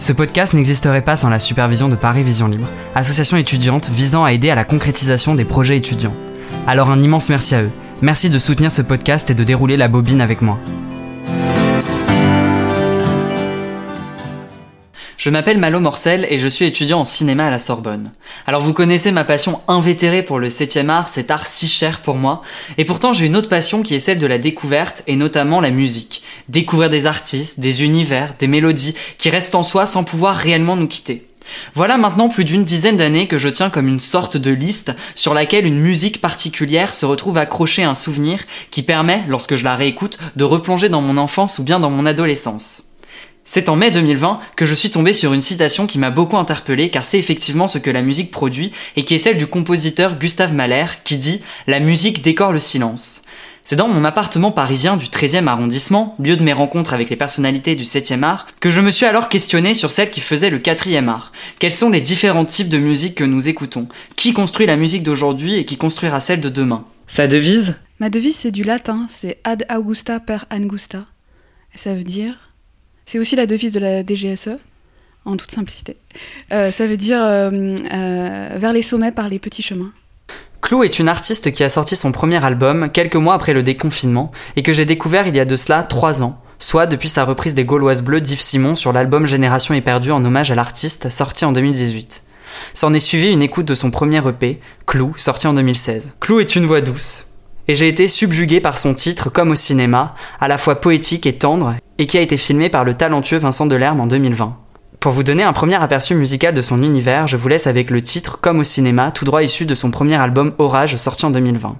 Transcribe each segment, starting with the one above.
Ce podcast n'existerait pas sans la supervision de Paris Vision Libre, association étudiante visant à aider à la concrétisation des projets étudiants. Alors un immense merci à eux. Merci de soutenir ce podcast et de dérouler la bobine avec moi. Je m'appelle Malo Morcel et je suis étudiant en cinéma à la Sorbonne. Alors vous connaissez ma passion invétérée pour le 7 art, cet art si cher pour moi, et pourtant j'ai une autre passion qui est celle de la découverte et notamment la musique. Découvrir des artistes, des univers, des mélodies qui restent en soi sans pouvoir réellement nous quitter. Voilà maintenant plus d'une dizaine d'années que je tiens comme une sorte de liste sur laquelle une musique particulière se retrouve accrochée à un souvenir qui permet, lorsque je la réécoute, de replonger dans mon enfance ou bien dans mon adolescence. C'est en mai 2020 que je suis tombé sur une citation qui m'a beaucoup interpellé car c'est effectivement ce que la musique produit et qui est celle du compositeur Gustave Mahler qui dit La musique décore le silence. C'est dans mon appartement parisien du 13e arrondissement, lieu de mes rencontres avec les personnalités du 7e art, que je me suis alors questionné sur celle qui faisait le 4e art. Quels sont les différents types de musique que nous écoutons? Qui construit la musique d'aujourd'hui et qui construira celle de demain? Sa devise? Ma devise c'est du latin, c'est ad augusta per angusta. ça veut dire c'est aussi la devise de la DGSE, en toute simplicité. Euh, ça veut dire euh, euh, vers les sommets par les petits chemins. Clou est une artiste qui a sorti son premier album quelques mois après le déconfinement et que j'ai découvert il y a de cela trois ans, soit depuis sa reprise des Gauloises Bleues d'Yves Simon sur l'album Génération éperdue en hommage à l'artiste sorti en 2018. S'en est suivi une écoute de son premier EP, Clou, sorti en 2016. Clou est une voix douce, et j'ai été subjugué par son titre comme au cinéma, à la fois poétique et tendre, et qui a été filmé par le talentueux Vincent Delerme en 2020. Pour vous donner un premier aperçu musical de son univers, je vous laisse avec le titre Comme au cinéma, tout droit issu de son premier album Orage sorti en 2020.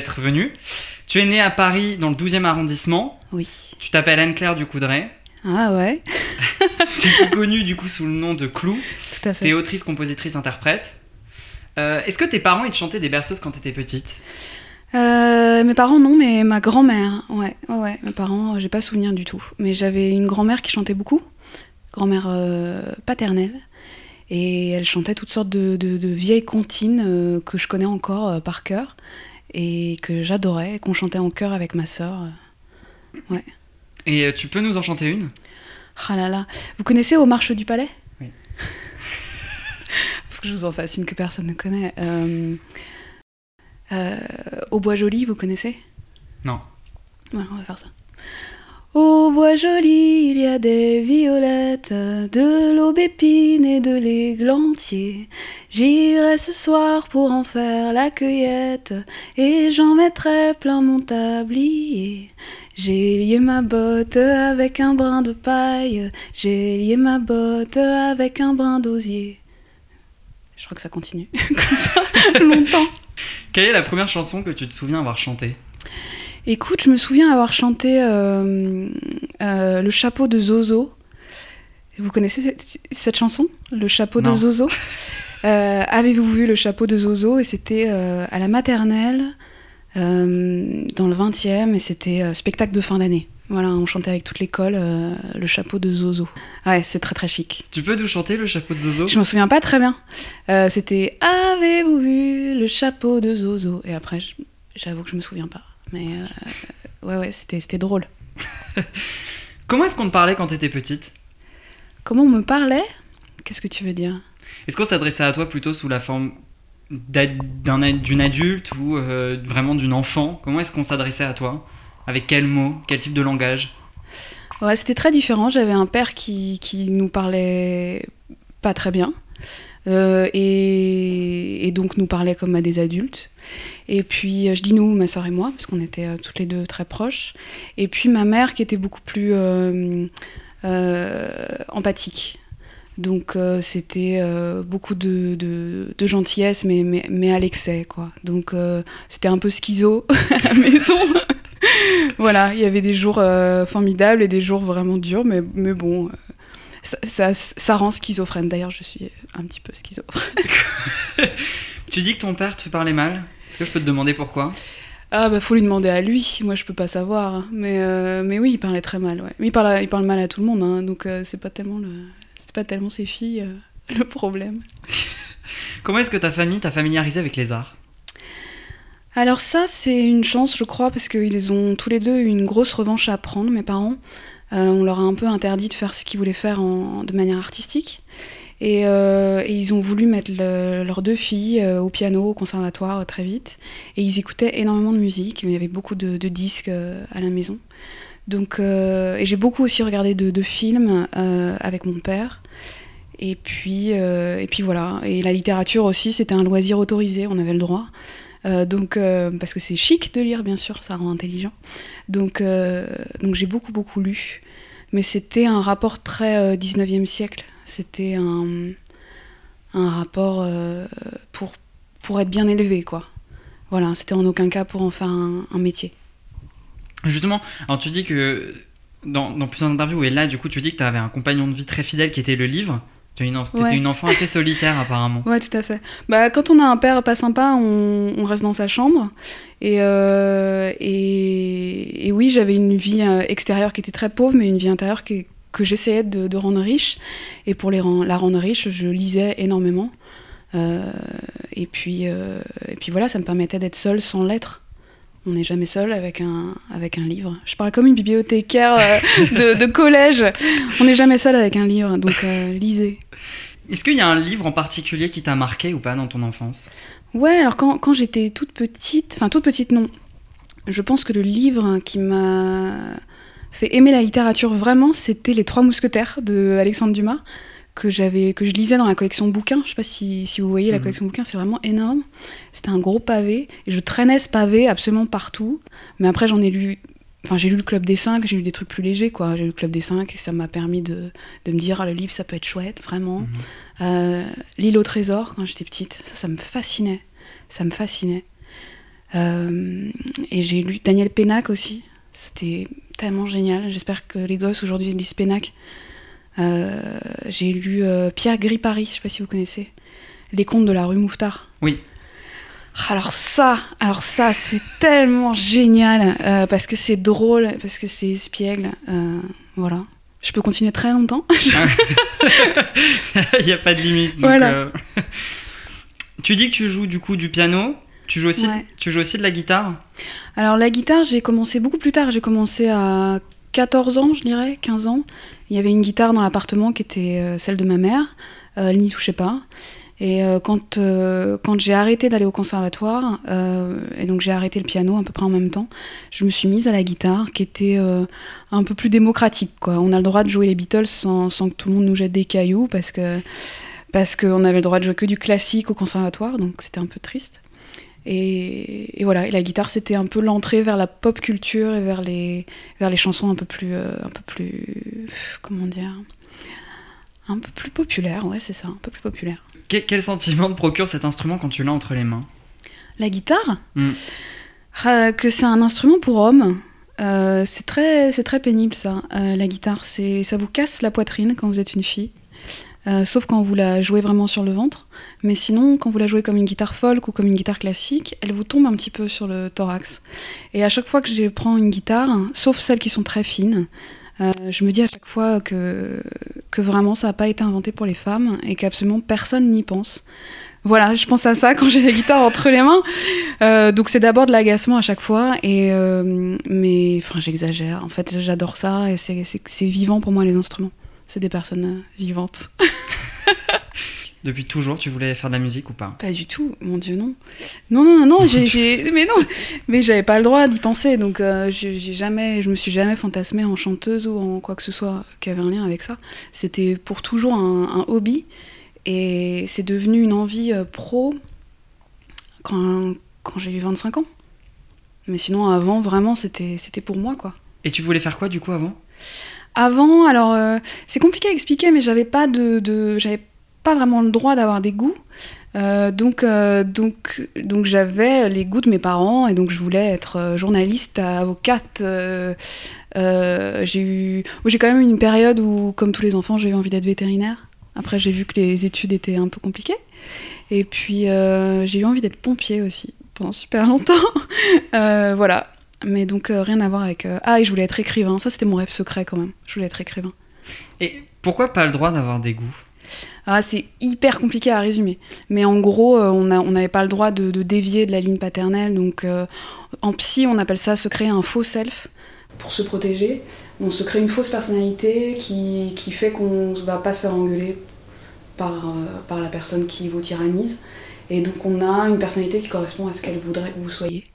D'être venue. Tu es née à Paris dans le 12e arrondissement. Oui. Tu t'appelles Anne-Claire Ducoudray. Ah ouais, Tu es connue du coup sous le nom de Clou. tout à Tu es fait. autrice, compositrice, interprète. Euh, Est-ce que tes parents ils te chantaient des berceuses quand tu étais petite? Euh, mes parents non, mais ma grand-mère, ouais, ouais, ouais. Mes parents, euh, j'ai pas souvenir du tout. Mais j'avais une grand-mère qui chantait beaucoup, grand-mère euh, paternelle, et elle chantait toutes sortes de, de- de vieilles comptines euh, que je connais encore par cœur et que j'adorais, qu'on chantait en chœur avec ma sœur. Et euh, tu peux nous en chanter une? Ah là là. Vous connaissez Au Marche du Palais? Oui. Faut que je vous en fasse une que personne ne connaît. Euh, euh, Au Bois Joli, vous connaissez? Non. Voilà, on va faire ça. Au Bois Joli, il y a des violettes, de l'aubépine et de l'églantier. J'irai ce soir pour en faire la cueillette, et j'en mettrai plein mon tablier. J'ai lié ma botte avec un brin de paille, j'ai lié ma botte avec un brin d'osier. Je crois que ça continue comme ça longtemps. Quelle est la première chanson que tu te souviens avoir chantée? Écoute, je me souviens avoir chanté euh, euh, Le chapeau de Zozo. Vous connaissez cette, cette chanson? Le chapeau Non. de Zozo? Euh, Avez-vous vu Le chapeau de Zozo? Et c'était à la maternelle, dans le 20e, et c'était spectacle de fin d'année. Voilà, on chantait avec toute l'école euh, Le chapeau de Zozo. Ouais, c'est très très chic. Tu peux nous chanter le chapeau de Zozo? Je m'en souviens pas très bien. Euh, c'était Avez-vous vu le chapeau de Zozo? Et après, j'avoue que je me souviens pas. Mais euh, ouais, ouais, c'était drôle. Comment est-ce qu'on te parlait quand tu étais petite? Comment on me parlait? Qu'est-ce que tu veux dire? Est-ce qu'on s'adressait à toi plutôt sous la forme d'une adulte ou euh, vraiment d'une enfant? Comment est-ce qu'on s'adressait à toi? Avec quels mots? Quel type de langage? Ouais, c'était très différent. J'avais un père qui, qui nous parlait pas très bien. Euh, et, donc nous parlait comme à des adultes. Et puis, euh, je dis nous, ma soeur et moi, parce qu'on était euh, toutes les deux très proches. Et puis ma mère qui était beaucoup plus empathique. Donc c'était beaucoup de, gentillesse, mais, mais, mais à l'excès, quoi. Donc c'était un peu schizo à la maison. voilà, il y avait des jours formidables et des jours vraiment durs, mais, mais bon, ça, ça, ça rend schizophrène. D'ailleurs, je suis un petit peu schizophrène. Tu dis que ton père te parlait mal Est-ce que je peux te demander pourquoi? Ah bah faut lui demander à lui, moi je peux pas savoir. hein. Mais, euh, mais oui, il parlait très mal, ouais. Mais il parle, il parle mal à tout le monde, hein, donc euh, c'est pas tellement le... C'est pas tellement ses filles euh, le problème. Comment est-ce que ta famille t'a familiarisé avec les arts? Alors ça, c'est une chance, je crois, parce qu'ils ont tous les deux eu une grosse revanche à prendre, mes parents. Euh, on leur a un peu interdit de faire ce qu'ils voulaient faire de manière artistique. Et, euh, et ils ont voulu mettre le- leurs deux filles euh, au piano, au conservatoire très vite. Et ils écoutaient énormément de musique, il y avait beaucoup de, disques à la maison. Donc, et j'ai beaucoup aussi regardé de, de films avec mon père. Et puis, et puis voilà. Et la littérature aussi, c'était un loisir autorisé, on avait le droit. Euh, donc, euh, parce que c'est chic de lire, bien sûr, ça rend intelligent. Donc, euh, donc j'ai beaucoup, beaucoup lu. Mais c'était un rapport très euh, 19e siècle. C'était un, un rapport pour, pour être bien élevé, quoi. Voilà, c'était en aucun cas pour en faire un, un métier. Justement, alors tu dis que dans, dans plusieurs interviews, et là du coup tu dis que tu avais un compagnon de vie très fidèle qui était le livre. Une, enf- t'étais Ouais. une enfant assez solitaire apparemment. Ouais, tout à fait. Bah, quand on a un père pas sympa, on, on reste dans sa chambre. Et, euh, et, et oui, j'avais une vie euh, extérieure qui était très pauvre, mais une vie intérieure qui- que j'essayais de, de rendre riche. Et pour les la rendre riche, je lisais énormément. Euh, et, puis, euh, et puis voilà, ça me permettait d'être seule sans lettres. On n'est jamais seul avec un, avec un livre. Je parle comme une bibliothécaire euh, de, de collège. On n'est jamais seul avec un livre, donc euh, lisez. Est-ce qu'il y a un livre en particulier qui t'a marqué ou pas dans ton enfance? Ouais, alors quand, quand j'étais toute petite, enfin toute petite non, je pense que le livre qui m'a fait aimer la littérature vraiment, c'était Les Trois Mousquetaires de Alexandre Dumas, que, j'avais, que je lisais dans la collection de bouquins. Je sais pas si, si vous voyez la Mhm. collection de bouquins, c'est vraiment énorme. C'était un gros pavé, et je traînais ce pavé absolument partout. Mais après, j'en ai lu. Enfin, j'ai lu le Club des Cinq, j'ai lu des trucs plus légers, quoi. J'ai lu le Club des Cinq, et ça m'a permis de, de me dire, ah, le livre, ça peut être chouette, vraiment. Mhm. Euh, L'île au trésor, quand j'étais petite, ça, ça me fascinait. Ça me fascinait. et j'ai lu Daniel Pénac aussi. C'était tellement génial. J'espère que les gosses aujourd'hui lisent Pénac. J'ai lu Pierre Gris-Paris, je sais pas si vous connaissez. Les contes de la rue Mouffetard. Oui. Alors ça, alors ça, c'est tellement génial parce que c'est drôle, parce que c'est espiègle, voilà. Je peux continuer très longtemps. Il n'y a pas de limite. voilà. Euh, tu dis que tu joues du coup du piano. Tu joues aussi, tu joues aussi de la guitare? Alors la guitare, j'ai commencé beaucoup plus tard. J'ai commencé à 14 ans, je dirais, 15 ans. Il y avait une guitare dans l'appartement qui était euh, celle de ma mère. Euh, elle n'y touchait pas. Et euh, quand, quand j'ai arrêté d'aller au conservatoire, et donc j'ai arrêté le piano à peu près en même temps, je me suis mise à la guitare, qui était un peu plus démocratique. Quoi. On a le droit de jouer les Beatles sans, sans que tout le monde nous jette des cailloux, parce que parce qu'on avait le droit de jouer que du classique au conservatoire, donc c'était un peu triste. Et, et, voilà, et la guitare c'était un peu l'entrée vers la pop culture et vers les, vers les chansons un peu plus, un peu plus, comment dire, un peu plus populaire, ouais c'est ça, un peu plus populaire quel sentiment te procure cet instrument quand tu l'as entre les mains? La guitare? Hmm. ah, Que c'est un instrument pour homme. Euh, c'est très, très pénible ça. Euh, la guitare, ça vous casse la poitrine quand vous êtes une fille. Euh, sauf quand vous la jouez vraiment sur le ventre. Mais sinon, quand vous la jouez comme une guitare folk ou comme une guitare classique, elle vous tombe un petit peu sur le thorax. Et à chaque fois que je prends une guitare, sauf celles qui sont très fines, euh, je me dis à chaque fois que, que vraiment ça n'a pas été inventé pour les femmes et qu'absolument personne n'y pense. Voilà, je pense à ça quand j'ai la guitare entre les mains. Euh, donc c'est d'abord de l'agacement à chaque fois, et mais enfin j'exagère. En fait, j'adore ça et c'est vivant pour moi les instruments. C'est des personnes vivantes. Depuis toujours, tu voulais faire de la musique ou pas? Pas du tout, mon Dieu, non. Non, non, non, j'ai, mais non, mais j'avais pas le droit d'y penser, donc euh, j'ai jamais, je me suis jamais fantasmée en chanteuse ou en quoi que ce soit qui avait un lien avec ça. C'était pour toujours un, hobby, et c'est devenu une envie euh, pro quand, quand j'ai eu 25 ans. Mais sinon, avant, vraiment, c'était, c'était pour moi, quoi. Et tu voulais faire quoi, du coup, avant? Avant, alors euh, c'est compliqué à expliquer, mais j'avais pas de, pas vraiment le droit d'avoir des goûts. Euh, donc, euh, donc, donc j'avais les goûts de mes parents et donc je voulais être journaliste, avocate. j'ai eu, j'ai quand même eu une période où, comme tous les enfants, j'ai eu envie d'être vétérinaire. Après, j'ai vu que les études étaient un peu compliquées. Et puis, j'ai eu envie d'être pompier aussi pendant super longtemps. voilà. Mais donc, rien à voir avec. Ah, et je voulais être écrivain. Ça, c'était mon rêve secret quand même. Je voulais être écrivain. Et pourquoi pas le droit d'avoir des goûts? Ah, c'est hyper compliqué à résumer. Mais en gros, euh, on n'avait pas le droit de, dévier de la ligne paternelle. Donc, euh, en psy, on appelle ça se créer un faux self. Pour se protéger, on se crée une fausse personnalité qui, qui fait qu'on ne va pas se faire engueuler par, euh, par la personne qui vous tyrannise. Et donc, on a une personnalité qui correspond à ce qu'elle voudrait que vous soyez.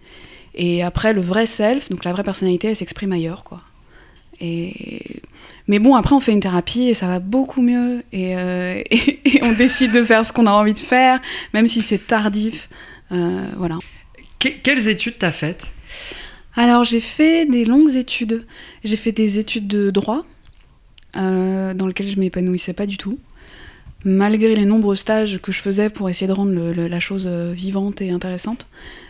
Et après, le vrai self, donc la vraie personnalité, elle s'exprime ailleurs, quoi. Et mais bon, après, on fait une thérapie et ça va beaucoup mieux. Et, euh, on décide de faire ce qu'on a envie de faire, même si c'est tardif. Euh, voilà. quelles études t'as faites? Alors, j'ai fait des longues études. J'ai fait des études de droit, euh, dans lesquelles je m'épanouissais pas du tout. Malgré les nombreux stages que je faisais pour essayer de rendre la chose vivante et intéressante.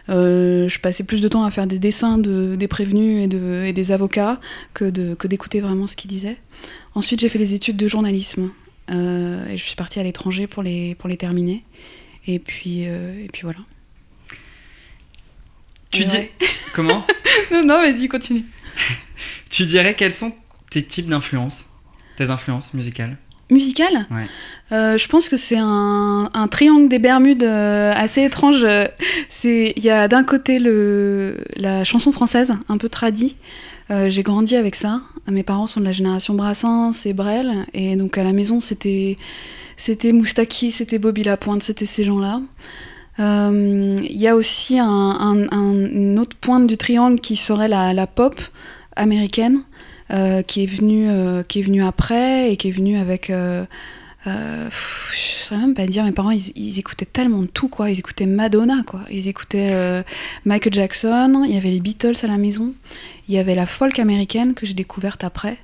Euh, je passais plus de temps à faire des dessins de, des prévenus et, de, et des avocats que, d'écouter vraiment ce qu'ils disaient. Ensuite, j'ai fait des études de journalisme euh, et je suis partie à l'étranger pour les, pour les terminer. Et puis, euh, et puis voilà. Tu dis. Comment? Non, non, vas-y, continue. tu dirais quels sont tes types d'influences Tes influences musicales? Musical euh, Je pense que c'est un, triangle des Bermudes euh, assez étrange. Il y a d'un côté le, la chanson française, un peu tradie. Euh, j'ai grandi avec ça. Mes parents sont de la génération Brassens et Brel. Et donc à la maison, c'était c'était Moustaki, c'était Bobby Lapointe, c'était ces gens-là. Il y a aussi un, une autre pointe du triangle qui serait la, la pop américaine. Euh, qui est venu euh, qui est venu après et qui est venu avec euh, euh je saurais même pas dire mes parents ils, écoutaient tellement de tout quoi. Ils écoutaient Madonna quoi. Ils écoutaient Michael Jackson. Il y avait les Beatles à la maison. Il y avait la folk américaine que j'ai découverte après.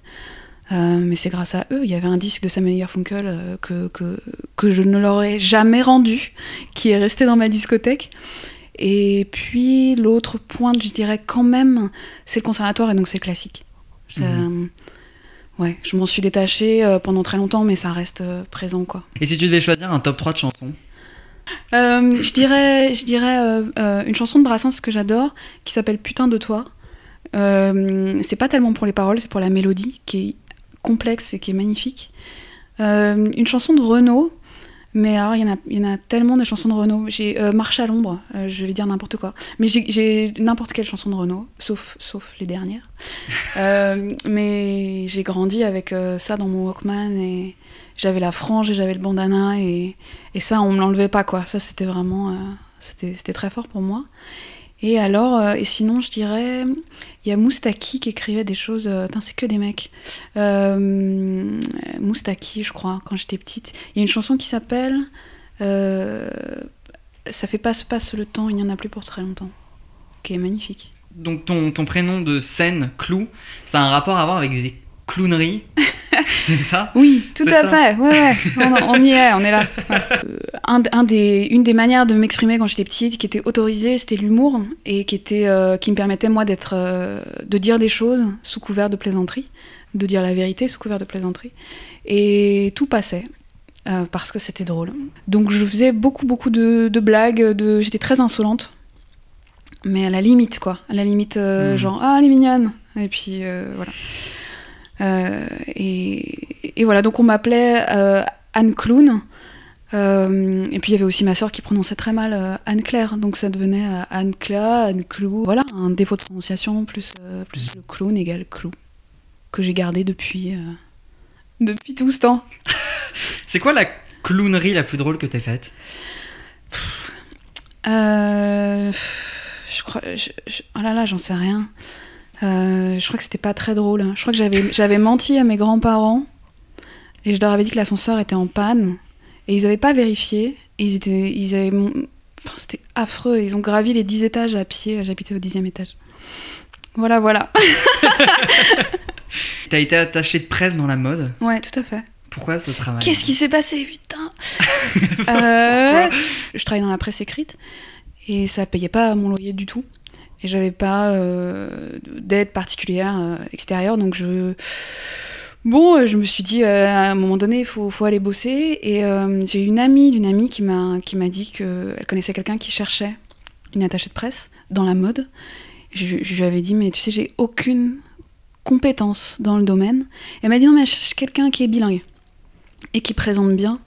Mais c'est grâce à eux. Il y avait un disque de Simon Garfunkel que, que, que je ne leur ai jamais rendu qui est resté dans ma discothèque. Et puis l'autre pointe, je dirais quand même, c'est le conservatoire et donc c'est classique. Ça- Mhm. Ouais, je m'en suis détachée euh, pendant très longtemps, mais ça reste euh, présent quoi. Et si tu devais choisir un top 3 de chansons Euh, je dirais, je dirais euh, euh, une chanson de Brassens que j'adore, qui s'appelle Putain de toi. C'est pas tellement pour les paroles, c'est pour la mélodie, qui est complexe et qui est magnifique. Une chanson de Renaud, mais alors il y, en a- il y en a tellement de chansons de Renaud. J'ai euh, Marche à l'ombre, euh, je vais dire n'importe quoi. Mais j'ai- n'importe quelle chanson de Renaud, sauf, sauf les dernières. Euh, mais j'ai grandi avec ça dans mon Walkman et j'avais la frange et j'avais le bandana et, et ça on me l'enlevait pas quoi. Ça c'était vraiment c'était très fort pour moi. Et alors euh, et sinon je dirais il y a Moustaki qui écrivait des choses. euh, c'est que des mecs. Euh, Moustaki je crois quand j'étais petite. Il y a une chanson qui s'appelle euh, ça fait passe passe le temps il n'y en a plus pour très longtemps qui est magnifique. Donc ton, ton prénom de scène, Clou, ça a un rapport à voir avec des clowneries C'est ça Oui, tout à ça. fait. Ouais, ouais. On, on y est, on est là. Ouais. Euh, un, un des, une des manières de m'exprimer quand j'étais petite, qui était autorisée, c'était l'humour et qui était, euh, qui me permettait moi d'être, euh, de dire des choses sous couvert de plaisanterie, de dire la vérité sous couvert de plaisanterie, et tout passait. parce que c'était drôle. Donc je faisais beaucoup beaucoup de, de blagues, de... j'étais très insolente, mais à la limite quoi, à la limite Mhm. genre ah elle est mignonne, et puis voilà. Euh, et, et voilà, donc on m'appelait euh, Anne Clown. Euh, et puis il y avait aussi ma sœur qui prononçait très mal euh, Anne Claire, donc ça devenait euh, Anne Cla, Anne Clou. Voilà, un défaut de prononciation plus, plus le clown égale clou, que j'ai gardé depuis, depuis tout ce temps. C'est quoi la clownerie la plus drôle que t'aies faite? Je crois, je, je- oh là là, j'en sais rien. Euh, je crois que c'était pas très drôle. Je crois que j'avais, j'avais menti à mes grands-parents et je leur avais dit que l'ascenseur était en panne et ils avaient pas vérifié. Et ils étaient, ils avaient, enfin, c'était affreux. Ils ont gravi les 10 étages à pied. J'habitais au dixième étage. Voilà, voilà. T'as été attaché de presse dans la mode? Ouais, tout à fait. Pourquoi ce travail? Qu'est-ce qui s'est passé, putain? Euh, Je travaillais dans la presse écrite et ça payait pas mon loyer du tout. Et j'avais pas euh, d'aide particulière euh, extérieure, donc je. Bon, euh, je me suis dit à un moment donné, il faut, faut aller bosser. Et euh, j'ai une amie d'une amie qui m'a qui m'a dit qu'elle connaissait quelqu'un qui cherchait une attachée de presse dans la mode. Je, lui avais dit, mais tu sais, j'ai aucune compétence dans le domaine. Elle m'a dit, non, mais je cherche quelqu'un qui est bilingue et qui présente bien.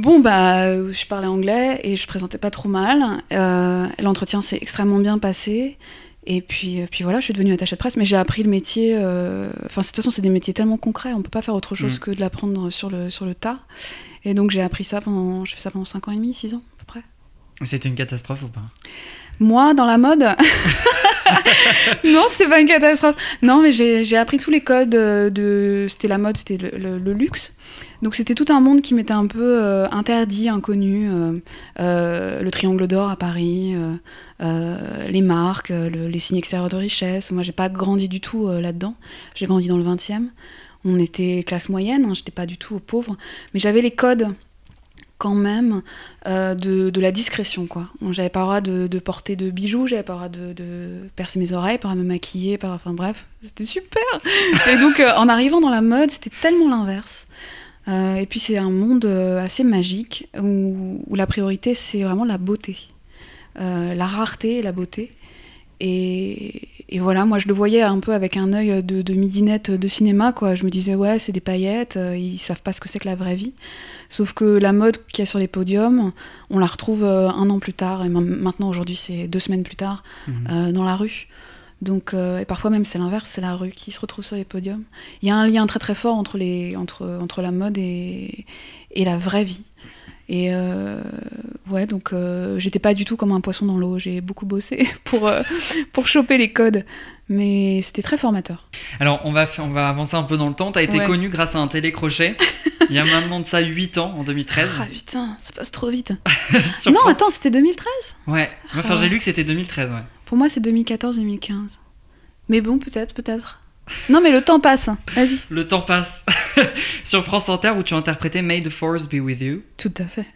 Bon, bah, je parlais anglais et je présentais pas trop mal. Euh, L'entretien s'est extrêmement bien passé. Et puis, euh, puis voilà, je suis devenue attachée de presse, mais j'ai appris le métier. euh, Enfin, de toute façon, c'est des métiers tellement concrets, on peut pas faire autre chose Mm. que de l'apprendre sur le, sur le tas. Et donc, j'ai appris ça pendant. J'ai fait ça pendant 5 ans et demi, 6 ans, à peu près. C'était une catastrophe ou pas? Moi, dans la mode Non, c'était pas une catastrophe. Non, mais j'ai appris tous les codes euh, de. C'était la mode, c'était le, luxe. Donc c'était tout un monde qui m'était un peu euh, interdit, inconnu. euh, le triangle d'or à Paris, les marques, le- les signes extérieurs de richesse. Moi, j'ai pas grandi du tout là-dedans. J'ai grandi dans le 20e. On était classe moyenne, hein, j'étais pas du tout pauvre. Mais j'avais les codes quand même euh, de, de la discrétion quoi. J'avais pas le droit de, de porter de bijoux, j'avais pas le droit de, de percer mes oreilles, pas le droit de me maquiller, pas, enfin bref, c'était super. et donc euh, en arrivant dans la mode, c'était tellement l'inverse. Euh, et puis c'est un monde assez magique où, où la priorité c'est vraiment la beauté, la rareté et la beauté. Et, et voilà, moi je le voyais un peu avec un œil de, midinette de cinéma, quoi. Je me disais, ouais, c'est des paillettes, ils savent pas ce que c'est que la vraie vie. Sauf que la mode qu'il y a sur les podiums, on la retrouve euh, un an plus tard, et maintenant aujourd'hui c'est deux semaines plus tard, Mhm. euh, dans la rue. Donc, euh, et parfois même c'est l'inverse, c'est la rue qui se retrouve sur les podiums. Il y a un lien très très fort entre, les, entre, entre la mode et, et la vraie vie. Et euh, ouais, donc euh, j'étais pas du tout comme un poisson dans l'eau, j'ai beaucoup bossé pour, pour choper les codes. Mais c'était très formateur. Alors, on va, on va avancer un peu dans le temps. T'as été Ouais. connu grâce à un télécrochet. Il y a maintenant de ça 8 ans, en 2013. Ah putain, ça passe trop vite. Non, attends, c'était 2013 Ouais. Enfin, Ah. j'ai lu que c'était 2013, ouais. Pour moi, c'est 2014-2015. Mais bon, peut-être, peut-être. Non, mais le temps passe. Vas-y. Le temps passe. Sur France Inter, où tu interprétais May the Force Be With You. Tout à fait.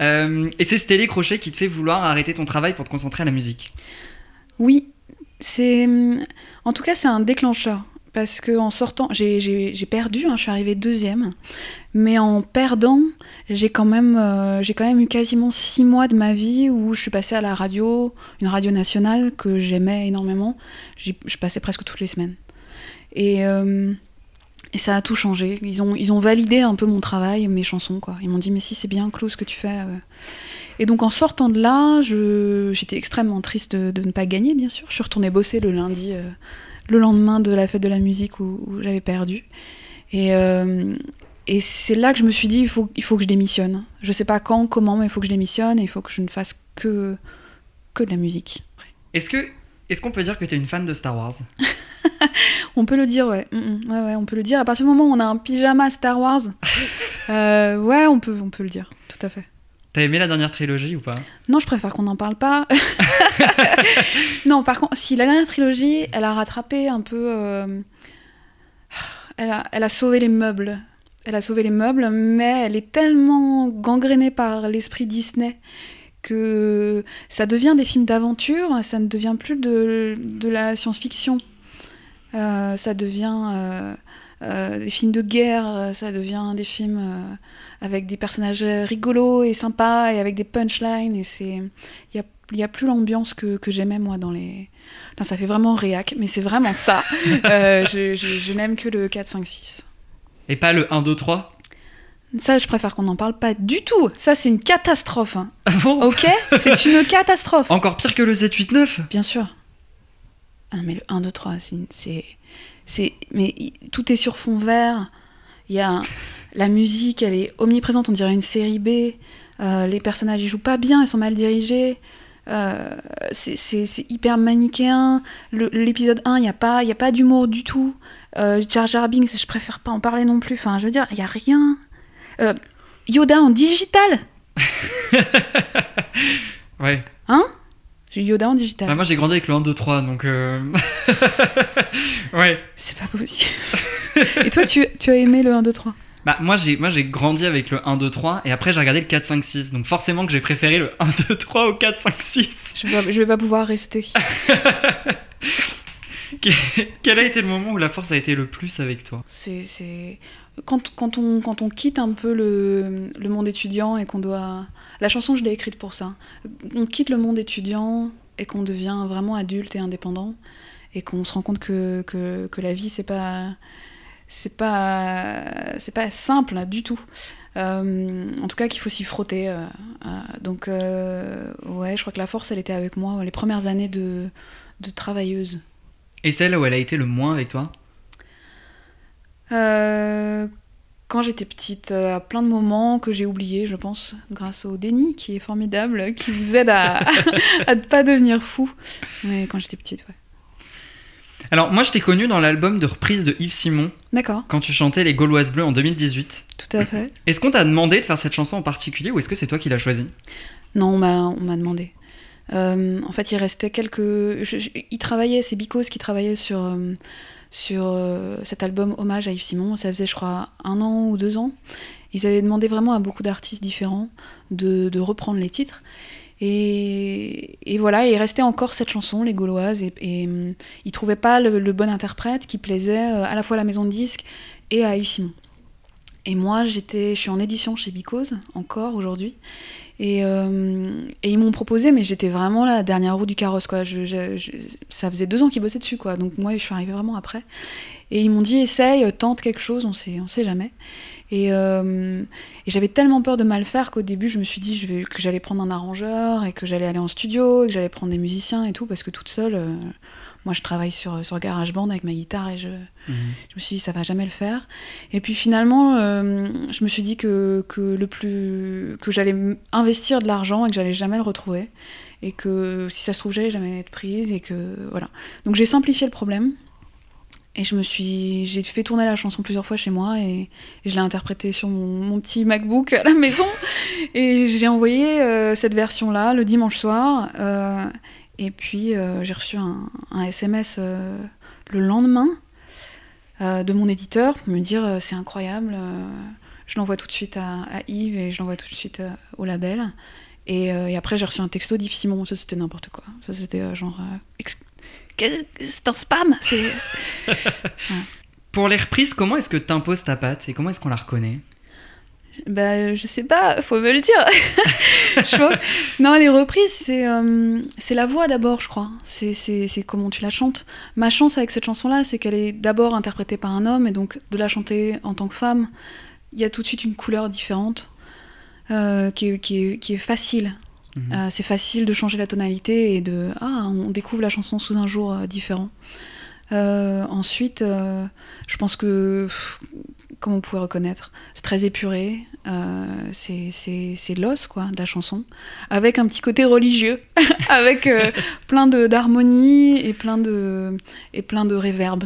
et c'est ce télécrochet qui te fait vouloir arrêter ton travail pour te concentrer à la musique. Oui, c'est. En tout cas, c'est un déclencheur parce que en sortant, j'ai perdu, hein, je suis arrivée deuxième, mais en perdant, j'ai quand même, euh, j'ai quand même eu quasiment six mois de ma vie où je suis passée à la radio, une radio nationale que j'aimais énormément. Je passais presque toutes les semaines, et, euh, ça a tout changé. Ils ont, validé un peu mon travail, mes chansons, quoi. Ils m'ont dit mais si c'est bien, Claude, ce que tu fais. Euh. Et donc en sortant de là, j'étais extrêmement triste de, de, ne pas gagner, bien sûr. Je suis retournée bosser le lundi le lendemain de la fête de la musique où, j'avais perdu. Et, euh, et c'est là que je me suis dit, il faut, il faut que je démissionne. Je sais pas quand, comment, mais il faut que je démissionne et il faut que je ne fasse que, que de la musique. Est-ce que est-ce qu'on peut dire que tu es une fan de Star Wars? On peut le dire, ouais. Mm, mm. ouais. ouais. on peut le dire. À partir du moment où on a un pyjama Star Wars, euh, ouais, on peut, on peut le dire, tout à fait. T'as aimé la dernière trilogie ou pas? Non, je préfère qu'on n'en parle pas. non, par contre, si la dernière trilogie, elle a rattrapé un peu. Euh, elle, a, elle a sauvé les meubles. Elle a sauvé les meubles, mais elle est tellement gangrénée par l'esprit Disney que ça devient des films d'aventure, ça ne devient plus de, de la science-fiction. Euh, ça devient euh, des films de guerre, ça devient des films avec des personnages rigolos et sympas et avec des punchlines. Et c'est. Il y a, y a, plus l'ambiance que, que j'aimais moi dans les. ça fait vraiment réac, mais c'est vraiment ça. Euh, je, je, n'aime que le 4, 5, 6. Et pas le 1, 2, 3 ça, je préfère qu'on n'en parle pas du tout. Ça, c'est une catastrophe. Hein. ok? C'est une catastrophe. Encore pire que le 7, 8, 9 Bien sûr. Ah, mais le 1, 2, 3, c'est. C'est mais tout est sur fond vert. Il y a. La musique, elle est omniprésente, on dirait une série B. Euh, les personnages, ils jouent pas bien, ils sont mal dirigés. Euh, c'est hyper manichéen. L'épisode 1, il n'y a pas, a pas d'humour du tout. Euh, Jar Jar Binks, je préfère pas en parler non plus. Enfin, je veux dire, il n'y a rien. Euh, Yoda en digital Ouais. Hein? J'ai Yoda en digital. Bah, moi, j'ai grandi avec le 1, 2, 3, donc. ouais. C'est pas possible. Et toi, tu, tu as aimé le 1, 2, 3 bah, moi, j'ai, moi, j'ai grandi avec le 1, 2, 3 et après, j'ai regardé le 4, 5, 6. Donc, forcément, que j'ai préféré le 1, 2, 3 au 4, 5, 6. Je vais, je vais pas pouvoir rester. Quel a été le moment où la force a été le plus avec toi? C'est, c'est... Quand, quand, on, quand on quitte un peu le, le monde étudiant et qu'on doit. La chanson, je l'ai écrite pour ça. On quitte le monde étudiant et qu'on devient vraiment adulte et indépendant et qu'on se rend compte que, que, que la vie, c'est pas c'est pas c'est pas simple du tout. Euh, en tout cas, qu'il faut s'y frotter. Euh, euh, donc, ouais, je crois que la force, elle était avec moi les premières années de, de travailleuse. Et celle où elle a été le moins avec toi? Quand j'étais petite, à plein de moments que j'ai oubliés, je pense, grâce au déni qui est formidable, qui vous aide à ne pas devenir fou. Mais quand j'étais petite, ouais. Alors, moi, je t'ai connu dans l'album de reprise de Yves Simon. D'accord. Quand tu chantais Les Gauloises Bleues en 2018. Tout à fait. Est-ce qu'on t'a demandé de faire cette chanson en particulier ou est-ce que c'est toi qui l'as choisie? Non, on m'a demandé. Euh, en fait, il restait quelques. il travaillait, c'est Bicos qui travaillait sur, euh, sur euh, cet album Hommage à Yves Simon. Ça faisait, je crois, un an ou deux ans. Ils avaient demandé vraiment à beaucoup d'artistes différents de, de, reprendre les titres. Et, voilà, il restait encore cette chanson, Les Gauloises, et, et hum, il trouvait pas le, bon interprète qui plaisait euh, à la fois à la maison de disques et à Yves Simon. Et moi, j'étais, je suis en édition chez Bicose, encore aujourd'hui. Et, euh, et, ils m'ont proposé, mais j'étais vraiment la dernière roue du carrosse. Quoi. Je, ça faisait deux ans qu'ils bossaient dessus, quoi. donc moi je suis arrivée vraiment après. Et ils m'ont dit essaye, tente quelque chose, on sait, on sait jamais. Euh, et, j'avais tellement peur de mal faire qu'au début, je me suis dit je que j'allais prendre un arrangeur et que j'allais aller en studio et que j'allais prendre des musiciens et tout, parce que toute seule, euh, moi je travaille sur, sur GarageBand avec ma guitare et je, mhm. je me suis dit ça va jamais le faire. Et puis finalement, euh, je me suis dit que, que, le plus, que j'allais investir de l'argent et que j'allais jamais le retrouver. Et que si ça se trouve, j'allais jamais être prise. Et que voilà. Donc j'ai simplifié le problème. Et je me suis, j'ai fait tourner la chanson plusieurs fois chez moi et, je l'ai interprétée sur mon, petit MacBook à la maison. Et j'ai envoyé euh, cette version-là le dimanche soir. Euh, et puis euh, j'ai reçu un, SMS le lendemain de mon éditeur pour me dire c'est incroyable, je l'envoie tout de suite à, Yves et je l'envoie tout de suite euh, au label. Et, euh, après, j'ai reçu un texto difficilement. Ça, c'était n'importe quoi. Ça, c'était euh, genre. euh, c'est un spam. Pour les reprises, comment est-ce que t'imposes ta patte et comment est-ce qu'on la reconnaît? Bah, je sais pas, faut me le dire. je pense... Non, les reprises, c'est euh, c'est la voix d'abord, je crois. C'est comment tu la chantes. Ma chance avec cette chanson-là, c'est qu'elle est d'abord interprétée par un homme, et donc de la chanter en tant que femme, il y a tout de suite une couleur différente euh, qui, est, qui, est, qui est facile. Mhm. Euh, c'est facile de changer la tonalité et de. Ah, on découvre la chanson sous un jour différent. Ensuite, je pense que, comme on pouvait reconnaître, c'est très épuré. euh, c'est- c'est c'est l'os, quoi, de la chanson. Avec un petit côté religieux, avec euh, plein de- d'harmonie et plein de, et plein de réverb.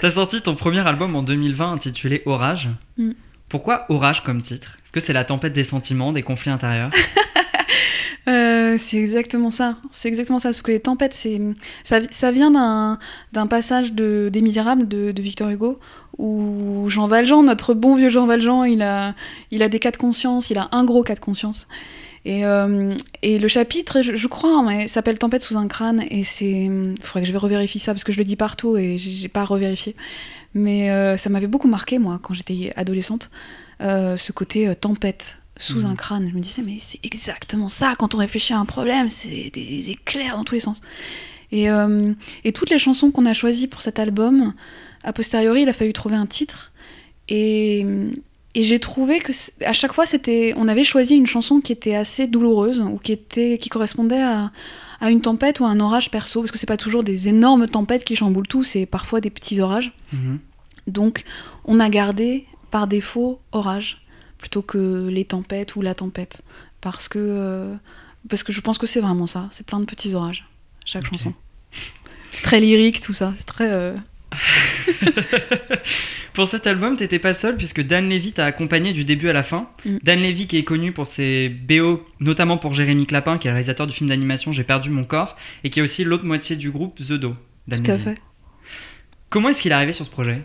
T'as sorti ton premier album en 2020 intitulé Orage. Mm. Pourquoi Orage comme titre? Est-ce que c'est la tempête des sentiments, des conflits intérieurs? Euh, c'est exactement ça. C'est exactement ça. Parce que les tempêtes, c'est ça, ça vient d'un d'un passage de des Misérables de, de Victor Hugo où Jean Valjean, notre bon vieux Jean Valjean, il a il a des cas de conscience. Il a un gros cas de conscience. Et, euh, et le chapitre, je, je crois, hein, s'appelle Tempête sous un crâne. Et c'est, il faudrait que je vais revérifier ça parce que je le dis partout et j'ai pas revérifié. Mais euh, ça m'avait beaucoup marqué moi quand j'étais adolescente, euh, ce côté tempête sous un crâne. Je me disais mais c'est exactement ça quand on réfléchit à un problème, c'est des éclairs dans tous les sens. Et, et toutes les chansons qu'on a choisies pour cet album, a posteriori, il a fallu trouver un titre. Et, et j'ai trouvé que à chaque fois, c'était, on avait choisi une chanson qui était assez douloureuse ou qui était, qui correspondait à, à une tempête ou à un orage perso, parce que c'est pas toujours des énormes tempêtes qui chamboulent tout, c'est parfois des petits orages. Mhm. Donc, on a gardé par défaut orage plutôt que les tempêtes ou la tempête, parce que euh, parce que je pense que c'est vraiment ça. C'est plein de petits orages chaque chanson. C'est très lyrique tout ça. C'est très euh, Pour cet album, t'étais pas seul puisque Dan Levy t'a accompagné du début à la fin. Mm. Dan Levy qui est connu pour ses BO, notamment pour Jérémy Clapin, qui est le réalisateur du film d'animation J'ai perdu mon corps, et qui est aussi l'autre moitié du groupe The Do. Dan tout à fait. Comment est-ce qu'il est arrivé sur ce projet?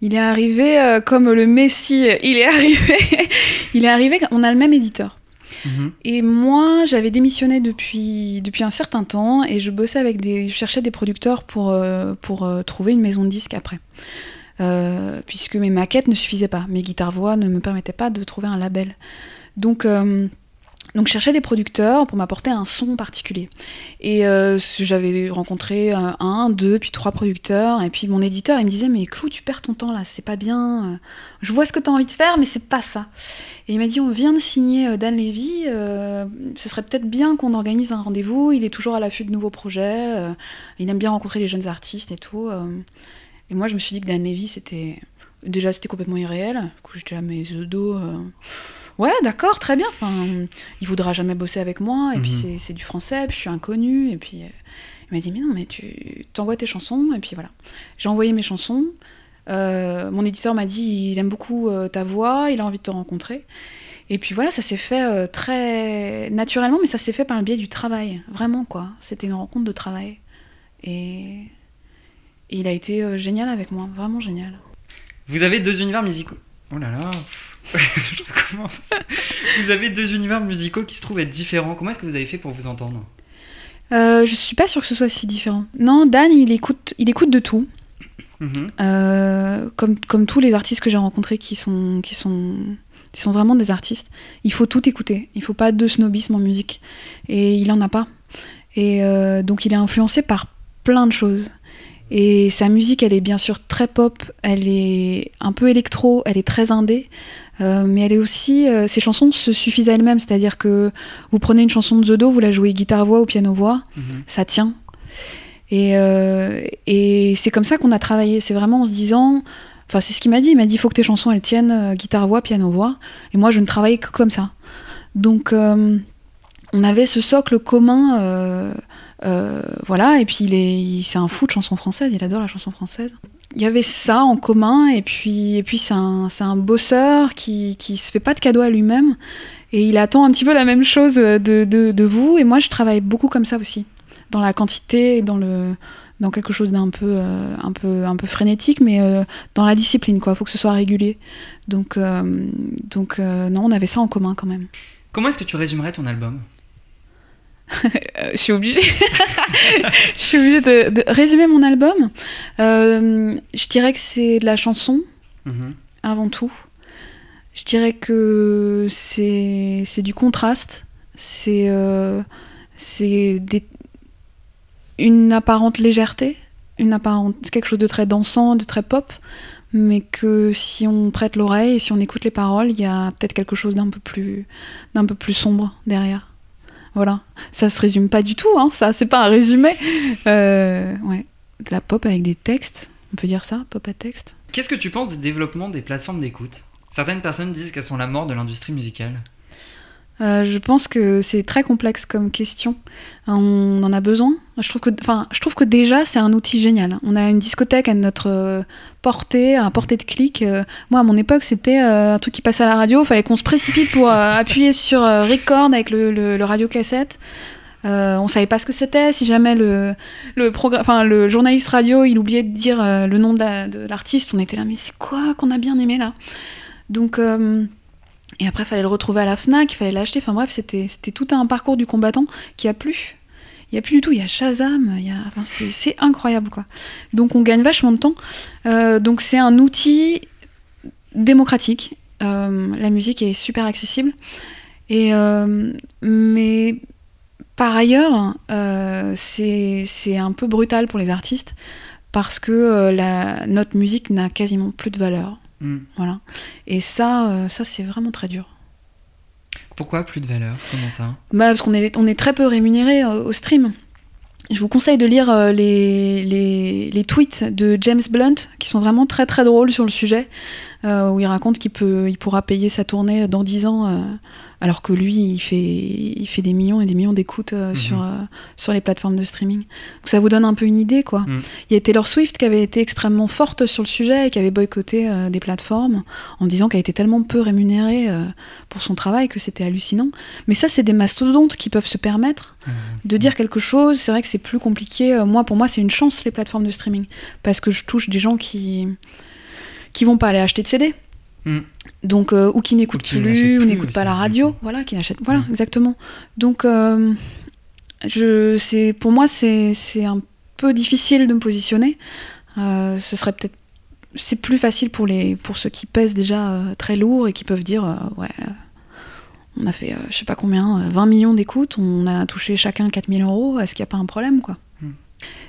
Il est arrivé euh, comme le Messie. Il est arrivé. il est arrivé. On a le même éditeur. Mhm. Et moi, j'avais démissionné depuis, depuis un certain temps et je bossais avec des. Je cherchais des producteurs pour, euh, pour euh, trouver une maison de disque après. Euh, puisque mes maquettes ne suffisaient pas. Mes guitares-voix ne me permettaient pas de trouver un label. Donc. donc je cherchais des producteurs pour m'apporter un son particulier. Et j'avais rencontré un, deux, puis trois producteurs. Et puis mon éditeur, il me disait, mais Clou, tu perds ton temps là, c'est pas bien. Je vois ce que tu as envie de faire, mais c'est pas ça. Et il m'a dit, on vient de signer euh, Dan Levy, euh, ce serait peut-être bien qu'on organise un rendez-vous, il est toujours à l'affût de nouveaux projets, euh, il aime bien rencontrer les jeunes artistes et tout. euh. Et moi, je me suis dit que Dan Levy, c'était... Déjà, c'était complètement irréel. Du coup, j'étais à mes œufs d'eau. Ouais, d'accord, très bien. Enfin, il voudra jamais bosser avec moi, et puis Mhm. c'est- c'est du français, puis je suis inconnue, et puis... il m'a dit, mais non, mais tu t'envoies tes chansons, et puis voilà. J'ai envoyé mes chansons. Euh, mon éditeur m'a dit, il aime beaucoup euh, ta voix, il a envie de te rencontrer. Et puis voilà, ça s'est fait euh, très naturellement, mais ça s'est fait par le biais du travail, vraiment quoi. C'était une rencontre de travail. Et, et il a été génial avec moi, vraiment génial. Vous avez deux univers musicaux. Oh là là, je recommence. Vous avez deux univers musicaux qui se trouvent être différents. Comment est-ce que vous avez fait pour vous entendre? Je suis pas sûre que ce soit si différent. Non, Dan, il écoute, il écoute de tout. Mhm. Euh, comme, comme tous les artistes que j'ai rencontrés qui sont, qui, sont, qui sont vraiment des artistes, il faut tout écouter. Il faut pas de snobisme en musique. Et il en a pas. Et euh, donc il est influencé par plein de choses. Et sa musique, elle est bien sûr très pop, elle est un peu électro, elle est très indé, euh, mais elle est aussi. euh, ses chansons se suffisent à elles-mêmes, c'est-à-dire que vous prenez une chanson de The Do, vous la jouez guitare-voix ou piano-voix, Mhm. ça tient. Et, euh, et c'est comme ça qu'on a travaillé. C'est vraiment en se disant. Enfin, c'est ce qu'il m'a dit. Il m'a dit il faut que tes chansons elles tiennent euh, guitare-voix, piano-voix. Et moi, je ne travaillais que comme ça. Donc, euh, on avait ce socle commun. voilà. Et puis, c'est un fou de chansons françaises. Il adore la chanson française. Il y avait ça en commun. Et puis, et puis c'est un, un bosseur qui, qui se fait pas de cadeau à lui-même. Et il attend un petit peu la même chose de, de vous. Et moi, je travaille beaucoup comme ça aussi dans la quantité dans le, dans quelque chose d'un peu, euh, un peu, un peu frénétique, mais euh, dans la discipline, quoi. Il faut que ce soit régulier. Donc, euh, donc non, on avait ça en commun quand même. Comment est-ce que tu résumerais ton album? Je suis obligée. Je suis obligée de, résumer mon album. je dirais que c'est de la chanson, mm-hmm. avant tout. Je dirais que c'est du contraste. C'est c'est une apparente légèreté, une apparente quelque chose de très dansant, de très pop, mais que si on prête l'oreille et si on écoute les paroles, il y a peut-être quelque chose d'un peu plus peu plus sombre derrière. Voilà, ça se résume pas du tout, hein, ça c'est pas un résumé. Euh, ouais, de la pop avec des textes, on peut dire ça, pop à texte. Qu'est-ce que tu penses du développement des plateformes d'écoute? Certaines personnes disent qu'elles sont la mort de l'industrie musicale. Euh, je pense que c'est très complexe comme question. On en a besoin. Je trouve que, enfin, je trouve que déjà c'est un outil génial. On a une discothèque à notre euh, portée, à portée de clic. Euh, moi, à mon époque, c'était un truc qui passait à la radio. Il fallait qu'on se précipite pour appuyer sur record avec le, le, radio cassette. on savait pas ce que c'était. Si jamais le, le, enfin, le journaliste radio, il oubliait de dire le nom de l'artiste, on était là, mais c'est quoi qu'on a bien aimé là? Donc et après, il fallait le retrouver à la FNAC, il fallait l'acheter. Enfin bref, c'était tout un parcours du combattant qui a plus. Il n'y a plus du tout, il y a Shazam, c'est incroyable quoi. Donc on gagne vachement de temps. Euh, donc c'est un outil démocratique. Euh, la musique est super accessible. Et, euh, mais par ailleurs, c'est un peu brutal pour les artistes parce que notre musique n'a quasiment plus de valeur. Mm. Voilà. Et ça, euh, ça c'est vraiment très dur. Pourquoi plus de valeur? Comment ça? Bah, Parce qu'on est, on est très peu rémunéré euh, au stream. Je vous conseille de lire euh, les, les, les, tweets de James Blunt, qui sont vraiment très très drôles sur le sujet, où il raconte qu'il peut, il pourra payer sa tournée dans 10 ans alors que lui, il fait, il fait des millions et des millions d'écoutes euh, mhm. sur, euh, sur les plateformes de streaming. Donc ça vous donne un peu une idée, quoi. Mhm. Il y a Taylor Swift qui avait été extrêmement forte sur le sujet et qui avait boycotté euh, des plateformes en disant qu'elle était tellement peu rémunérée pour son travail que c'était hallucinant. Mais ça, c'est des mastodontes qui peuvent se permettre mhm. de dire quelque chose. C'est vrai que c'est plus compliqué. moi, pour moi, c'est une chance, les plateformes de streaming, parce que je touche des gens qui qui vont pas aller acheter de CD. Donc, euh, ou qui n'écoute plus, ou n'écoute pas la radio, voilà, qui n'achète. Voilà, exactement. Donc, euh, je, c'est, pour moi, c'est, un peu difficile de me positionner. Euh, ce serait peut-être. C'est plus facile pour, les, pour ceux qui pèsent déjà très lourd et qui peuvent dire Ouais, on a fait, je sais pas combien, 20 millions d'écoutes, on a touché chacun 4000 euros, est-ce qu'il n'y a pas un problème, quoi?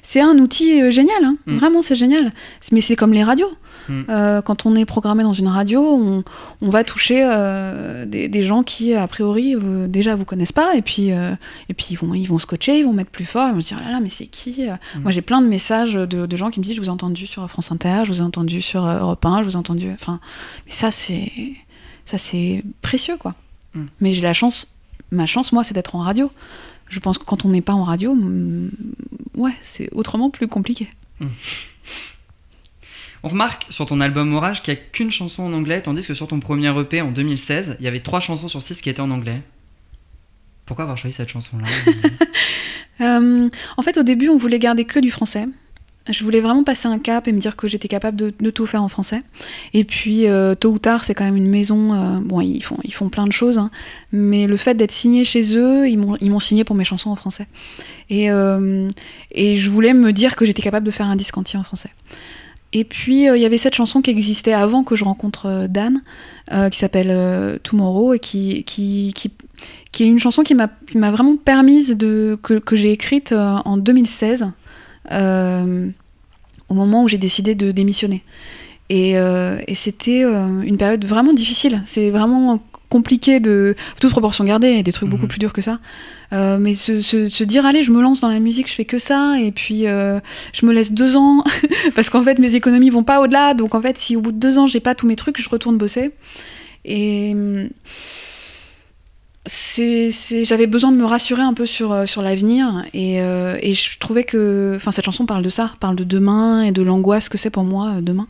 C'est un outil génial, hein. vraiment c'est génial. Mais c'est comme les radios. Mm. Euh, quand on est programmé dans une radio, on, va toucher euh, des, gens qui, a priori, euh, déjà vous connaissent pas, et puis, et puis ils, vont, ils vont scotcher, ils vont mettre plus fort, ils vont se dire oh là là, mais c'est qui mm. Moi j'ai plein de messages de, gens qui me disent Je vous ai entendu sur France Inter, je vous ai entendu sur Europe 1, je vous ai entendu. Enfin, mais ça c'est, ça, c'est précieux quoi. Mm. Mais j'ai la chance, ma chance, moi, c'est d'être en radio. Je pense que quand on n'est pas en radio, ouais, c'est autrement plus compliqué. On remarque sur ton album Orage qu'il n'y a qu'une chanson en anglais, tandis que sur ton premier EP en 2016, il y avait trois chansons sur six qui étaient en anglais. Pourquoi avoir choisi cette chanson-là? Euh, En fait, au début, on voulait garder que du français. Je voulais vraiment passer un cap et me dire que j'étais capable de, tout faire en français. Et puis, euh, tôt ou tard, c'est quand même une maison. Euh, bon, ils font, ils font plein de choses, hein. mais le fait d'être signé chez eux, ils m'ont signé pour mes chansons en français. Et, et je voulais me dire que j'étais capable de faire un disque entier en français. Et puis euh, il y avait cette chanson qui existait avant que je rencontre euh, Dan, euh, qui s'appelle Tomorrow, et qui, qui, qui, est une chanson qui m'a vraiment permise de, que, que j'ai écrite en 2016, au moment où j'ai décidé de démissionner. Et, et c'était une période vraiment difficile. C'est vraiment compliqué de toute proportion gardée, des trucs beaucoup mhm. plus durs que ça. Euh, mais se, dire allez je me lance dans la musique je fais que ça et puis euh, je me laisse deux ans parce qu'en fait mes économies vont pas au-delà donc en fait si au bout de deux ans j'ai pas tous mes trucs je retourne bosser et j'avais besoin de me rassurer un peu sur, euh, sur l'avenir et, et, je trouvais que enfin cette chanson parle de ça parle de demain et de l'angoisse que c'est pour moi demain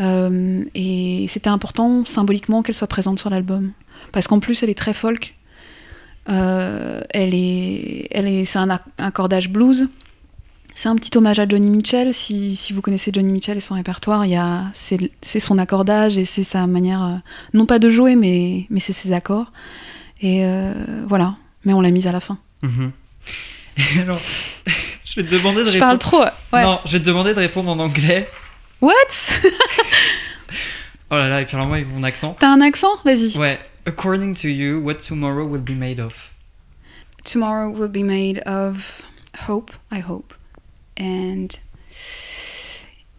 et c'était important symboliquement qu'elle soit présente sur l'album parce qu'en plus elle est très folk euh, elle est, elle est, c'est un accordage blues. C'est un petit hommage à Johnny Mitchell. Si, si vous connaissez Johnny Mitchell et son répertoire, il c'est, son accordage et c'est sa manière, euh, non pas de jouer, mais, mais c'est ses accords. Et euh, voilà. Mais on l'a mise à la fin. Et alors, je vais te demander de Je répondre. parle trop. Ouais. Non, je vais te demander de répondre en anglais. What? Oh là là, et puis alors moi avec mon accent. T'as un accent? Vas-y. Ouais. According to you, what tomorrow will be made of? Tomorrow will be made of hope, I hope, and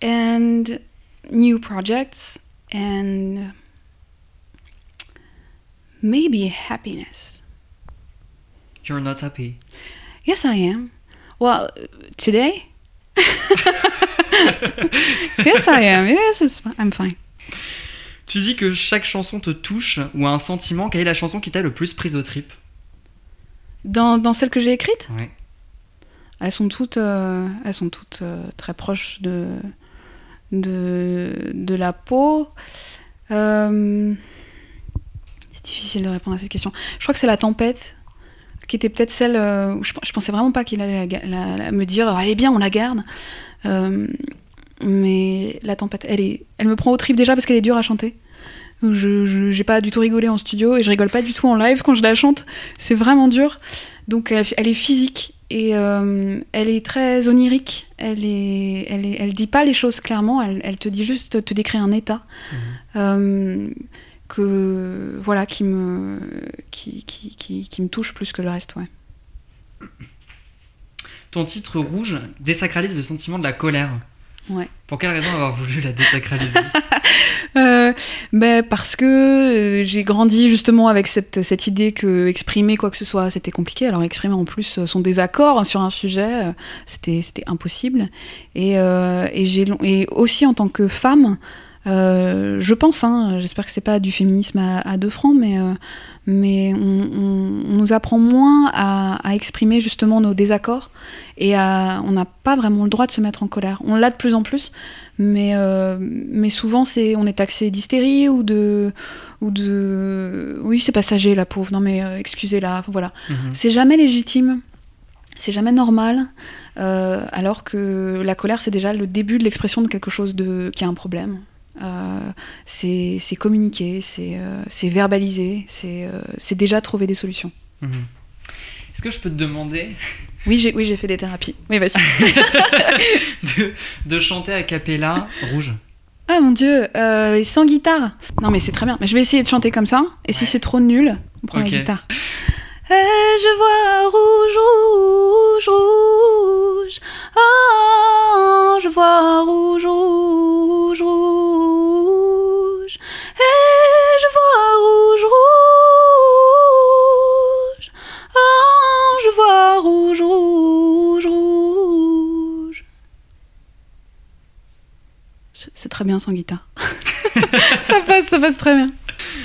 and new projects and maybe happiness. You're not happy. Yes, I am. Well, today? yes, I am. Yes, it's, fi- I'm fine. Tu dis que chaque chanson te touche ou a un sentiment. Quelle est la chanson qui t'a le plus prise au trip? Dans, dans celles que j'ai écrites, Ouais. elles sont toutes, euh, elles sont toutes euh, très proches de, de, de la peau. Euh, difficile de répondre à cette question. Je crois que c'est la tempête, qui était peut-être celle euh, où je, je pensais vraiment pas qu'il allait la ga- la- la- me dire allez bien, on la garde. Euh, mais la tempête, elle, est, elle me prend au trip déjà parce qu'elle est dure à chanter. Je j'ai pas du tout rigolé en studio et je rigole pas du tout en live quand je la chante. C'est vraiment dur. Donc elle, elle est physique et euh, elle est très onirique. Elle est, elle est, elle dit pas les choses clairement. Elle, elle te dit juste, te décrit un état euh, que voilà qui me, qui, qui, qui, qui me touche plus que le reste. Ouais. Ton titre rouge désacralise le sentiment de la colère. Ouais. Pour quelle raison avoir voulu la désacraliser Euh, ben parce que euh, j'ai grandi justement avec cette, cette idée que exprimer quoi que ce soit c'était compliqué. Alors exprimer en plus euh, son désaccord sur un sujet, c'était c'était impossible. Et, euh, et, j'ai et aussi en tant que femme, je pense, hein, j'espère que c'est pas du féminisme à, à deux francs, mais, euh, mais on, on- on nous apprend moins à, à exprimer justement nos désaccords et à, on n'a pas vraiment le droit de se mettre en colère. On l'a de plus en plus, mais, euh, mais souvent c'est, on est taxé d'hystérie ou de, ou de, oui c'est passager la pauvre. Non mais euh, excusez-la, voilà. Mhm. C'est jamais légitime, c'est jamais normal, euh, alors que la colère c'est déjà le début de l'expression de quelque chose de, qui a un problème. Euh, c'est communiquer, c'est euh, verbaliser, c'est euh, c'est déjà trouver des solutions. Mhm. Est-ce que je peux te demander Oui, j'ai oui, fait des thérapies. Oui, vas-y. de, de chanter a cappella rouge Ah mon dieu, euh, et sans guitare. Non mais c'est très bien. Mais je vais essayer de chanter comme ça. Et si c'est trop nul, on prend la guitare. Et je vois rouge, rouge, rouge. Ah, je vois rouge, rouge, rouge. Et je vois rouge, rouge. Ah, je rouge, rouge, rouge. C'est très bien sans guitare. ça passe, ça passe très bien.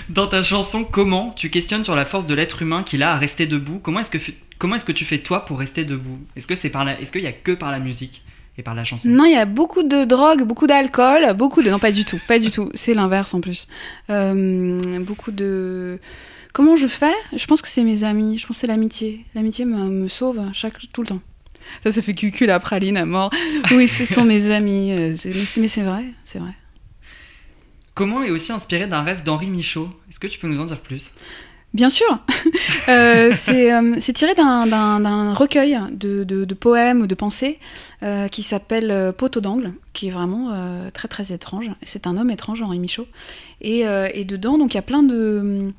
Dans ta chanson Comment tu questionnes sur la force de l'être humain qu'il a à rester debout? Comment est-ce que tu fais toi pour rester debout? Est-ce que c'est est-ce qu'il y a que par la musique? Et par la chanson Non, il y a beaucoup de drogue, beaucoup d'alcool, beaucoup de... Non, pas du tout, pas du tout. C'est l'inverse en plus. Euh, beaucoup de... Comment je fais? Je pense que c'est mes amis, je pense que c'est l'amitié. L'amitié me, me sauve chaque... tout le temps. Ça, ça fait cucul la praline à mort. Oui, ce sont mes amis. euh, mais c'est vrai, c'est vrai. Comment est aussi inspiré d'un rêve d'Henri Michaud? Est-ce que tu peux nous en dire plus? Bien sûr. Euh, c'est euh, c'est tiré d'un- recueil de, poèmes ou de pensées euh, qui s'appelle Poteau d'angle, qui est vraiment très très étrange. C'est un homme étrange, Henri Michaud. Et, dedans, donc il y a plein de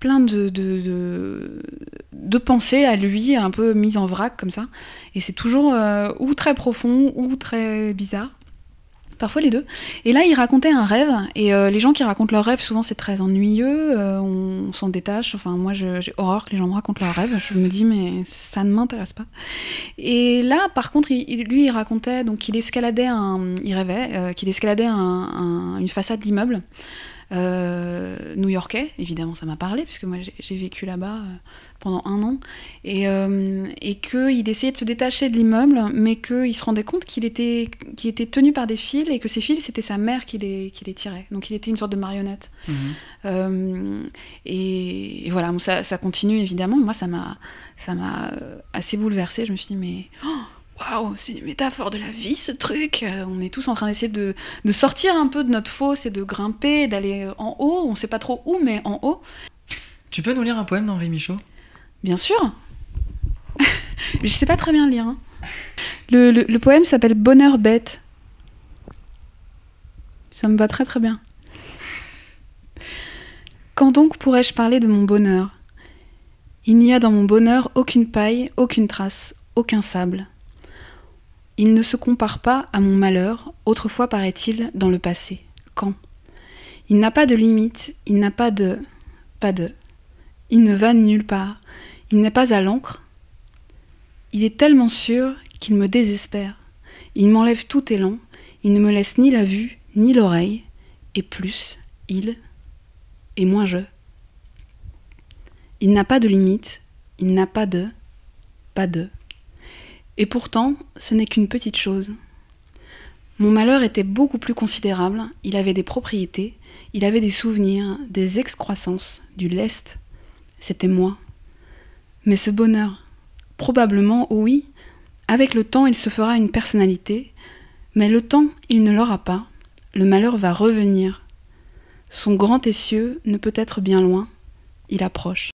plein de, pensées à lui, un peu mises en vrac comme ça. Et c'est toujours ou très profond ou très bizarre. Parfois les deux. Et là, il racontait un rêve. Et euh, les gens qui racontent leurs rêves, souvent c'est très ennuyeux. euh, on s'en détache. Enfin, moi, j'ai horreur que les gens me racontent leurs rêves. Je me dis, mais ça ne m'intéresse pas. Et là, par contre, il- lui, il racontait donc qu'il escaladait un. Il rêvait euh, qu'il escaladait un- un- une façade d'immeuble. Euh, new-yorkais, évidemment ça m'a parlé, puisque moi j'ai- vécu là-bas euh, pendant un an, et, euh, et qu'il essayait de se détacher de l'immeuble, mais qu'il se rendait compte qu'il était, était tenu par des fils, et que ces fils, c'était sa mère qui les, qui les tirait. Donc il était une sorte de marionnette. Euh, et, et voilà, ça, ça continue évidemment. Moi, ça m'a, assez bouleversée. Je me suis dit, mais oh, waouh, c'est une métaphore de la vie ce truc. Euh, on est tous en train d'essayer de, de sortir un peu de notre fosse et de grimper, d'aller en haut. On sait pas trop où, mais en haut. Tu peux nous lire un poème d'Henri Michaud? Bien sûr. Je sais pas très bien lire. hein. Le, le- le poème s'appelle Bonheur bête. Ça me va très très bien. Quand donc pourrais-je parler de mon bonheur? Il n'y a dans mon bonheur aucune paille, aucune trace, aucun sable. Il ne se compare pas à mon malheur, autrefois paraît-il dans le passé. Quand? Il n'a pas de limite, il n'a pas de... pas de... Il ne va nulle part. Il n'est pas à l'encre. Il est tellement sûr qu'il me désespère. Il m'enlève tout élan. Il ne me laisse ni la vue, ni l'oreille. Et plus, il, et moins je. Il n'a pas de limite. Il n'a pas de, pas de. Et pourtant, ce n'est qu'une petite chose. Mon malheur était beaucoup plus considérable. Il avait des propriétés. Il avait des souvenirs, des excroissances, du lest. C'était moi. Mais ce bonheur, probablement, oui, avec le temps, il se fera une personnalité, mais le temps, il ne l'aura pas. Le malheur va revenir. Son grand essieu ne peut être bien loin, il approche.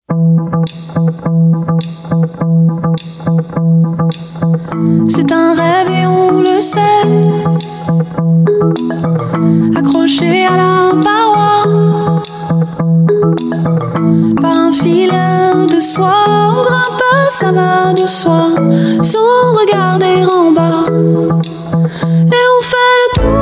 C'est un rêve et on le sait. Accroché à la paroi. Par un fil de soie, on grimpe, ça va de soi. Sans regarder en bas. Et on fait le tour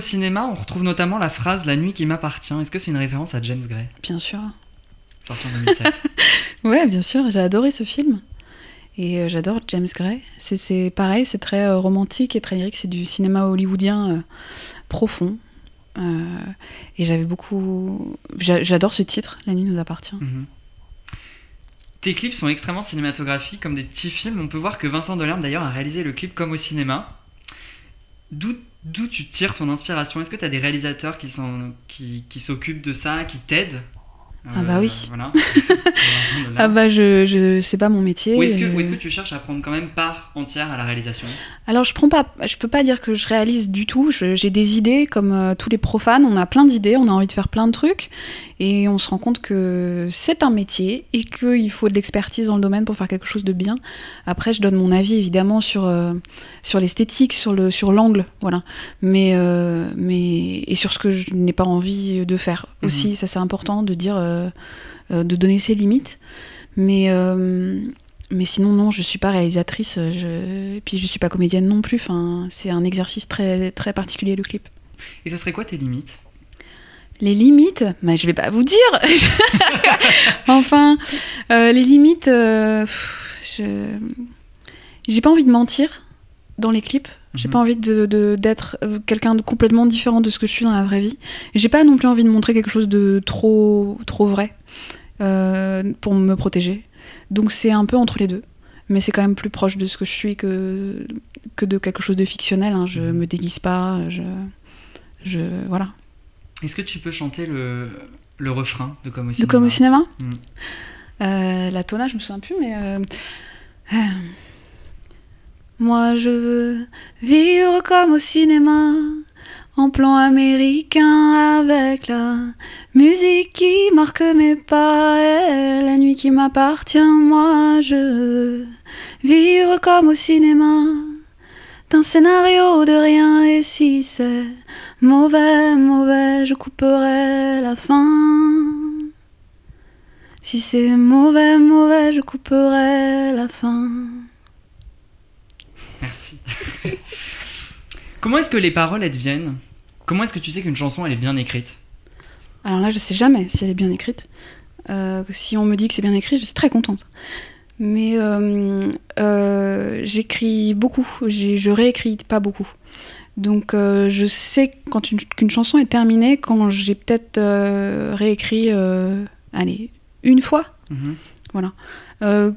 au cinéma, on retrouve notamment la phrase La nuit qui m'appartient. Est-ce que c'est une référence à James Gray, Bien sûr. sorti en 2007 Ouais, bien sûr, j'ai adoré ce film. Et euh, j'adore James Gray. C'est- pareil, c'est très euh, romantique et très lyrique. C'est du cinéma hollywoodien euh, profond. Euh, et j'avais beaucoup. j'a- J'adore ce titre, La nuit nous appartient. Mhm. Tes clips sont extrêmement cinématographiques, comme des petits films. On peut voir que Vincent Delerme d'ailleurs a réalisé le clip comme au cinéma. D'où d'où tu tires ton inspiration? Est-ce que tu as des réalisateurs qui sont qui, qui s'occupent de ça, qui t'aident? Ah bah oui. Voilà. Ah bah je, je c'est pas mon métier. Ou est-ce que, euh, est-ce que tu cherches à prendre quand même part entière à la réalisation? Alors je prends pas, je peux pas dire que je réalise du tout. J'ai des idées comme euh, tous les profanes. On a plein d'idées, on a envie de faire plein de trucs, et on se rend compte que c'est un métier et qu'il faut de l'expertise dans le domaine pour faire quelque chose de bien. Après, je donne mon avis évidemment sur euh, sur l'esthétique, sur le sur l'angle, voilà. Mais mais et sur ce que je n'ai pas envie de faire Mhm. aussi. Ça c'est important de dire, de donner ses limites. Mais euh, mais sinon, non, je suis pas réalisatrice, euh, je... et puis je suis pas comédienne non plus. Enfin, c'est un exercice très, très particulier, le clip. Et ce serait quoi tes limites? Les limites, mais je vais pas vous dire. enfin, euh, les limites, euh, pff, je j'ai pas envie de mentir dans les clips. J'ai Mhm. pas envie de d'être euh, quelqu'un de complètement différent de ce que je suis dans la vraie vie. J'ai pas non plus envie de montrer quelque chose de trop trop vrai euh, pour me protéger. Donc c'est un peu entre les deux. Mais c'est quand même plus proche de ce que je suis que que de quelque chose de fictionnel. hein. Je Mhm. me déguise pas. Je je voilà. Est-ce que tu peux chanter le, le refrain de Comme au De cinéma comme au cinéma Mm. Euh, La tona, je me souviens plus, mais. euh, euh, Moi, je veux vivre comme au cinéma, plan américain, avec la musique qui marque mes pas la nuit qui m'appartient. Moi, je veux vivre comme au cinéma, d'un scénario de rien, et si c'est mauvais, mauvais, je couperai la fin. Si c'est mauvais, mauvais, je couperai la fin. Merci. Comment est-ce que les paroles, elles te viennent Comment est-ce que tu sais qu'une chanson, elle est bien écrite? Alors là, je sais jamais si elle est bien écrite. Euh, si on me dit que c'est bien écrit, je suis très contente. Mais euh, euh, j'écris beaucoup, je réécris pas beaucoup. Donc je sais quand une- qu'une chanson est terminée, quand j'ai peut-être réécrit, allez, une fois. Mhm. Euh,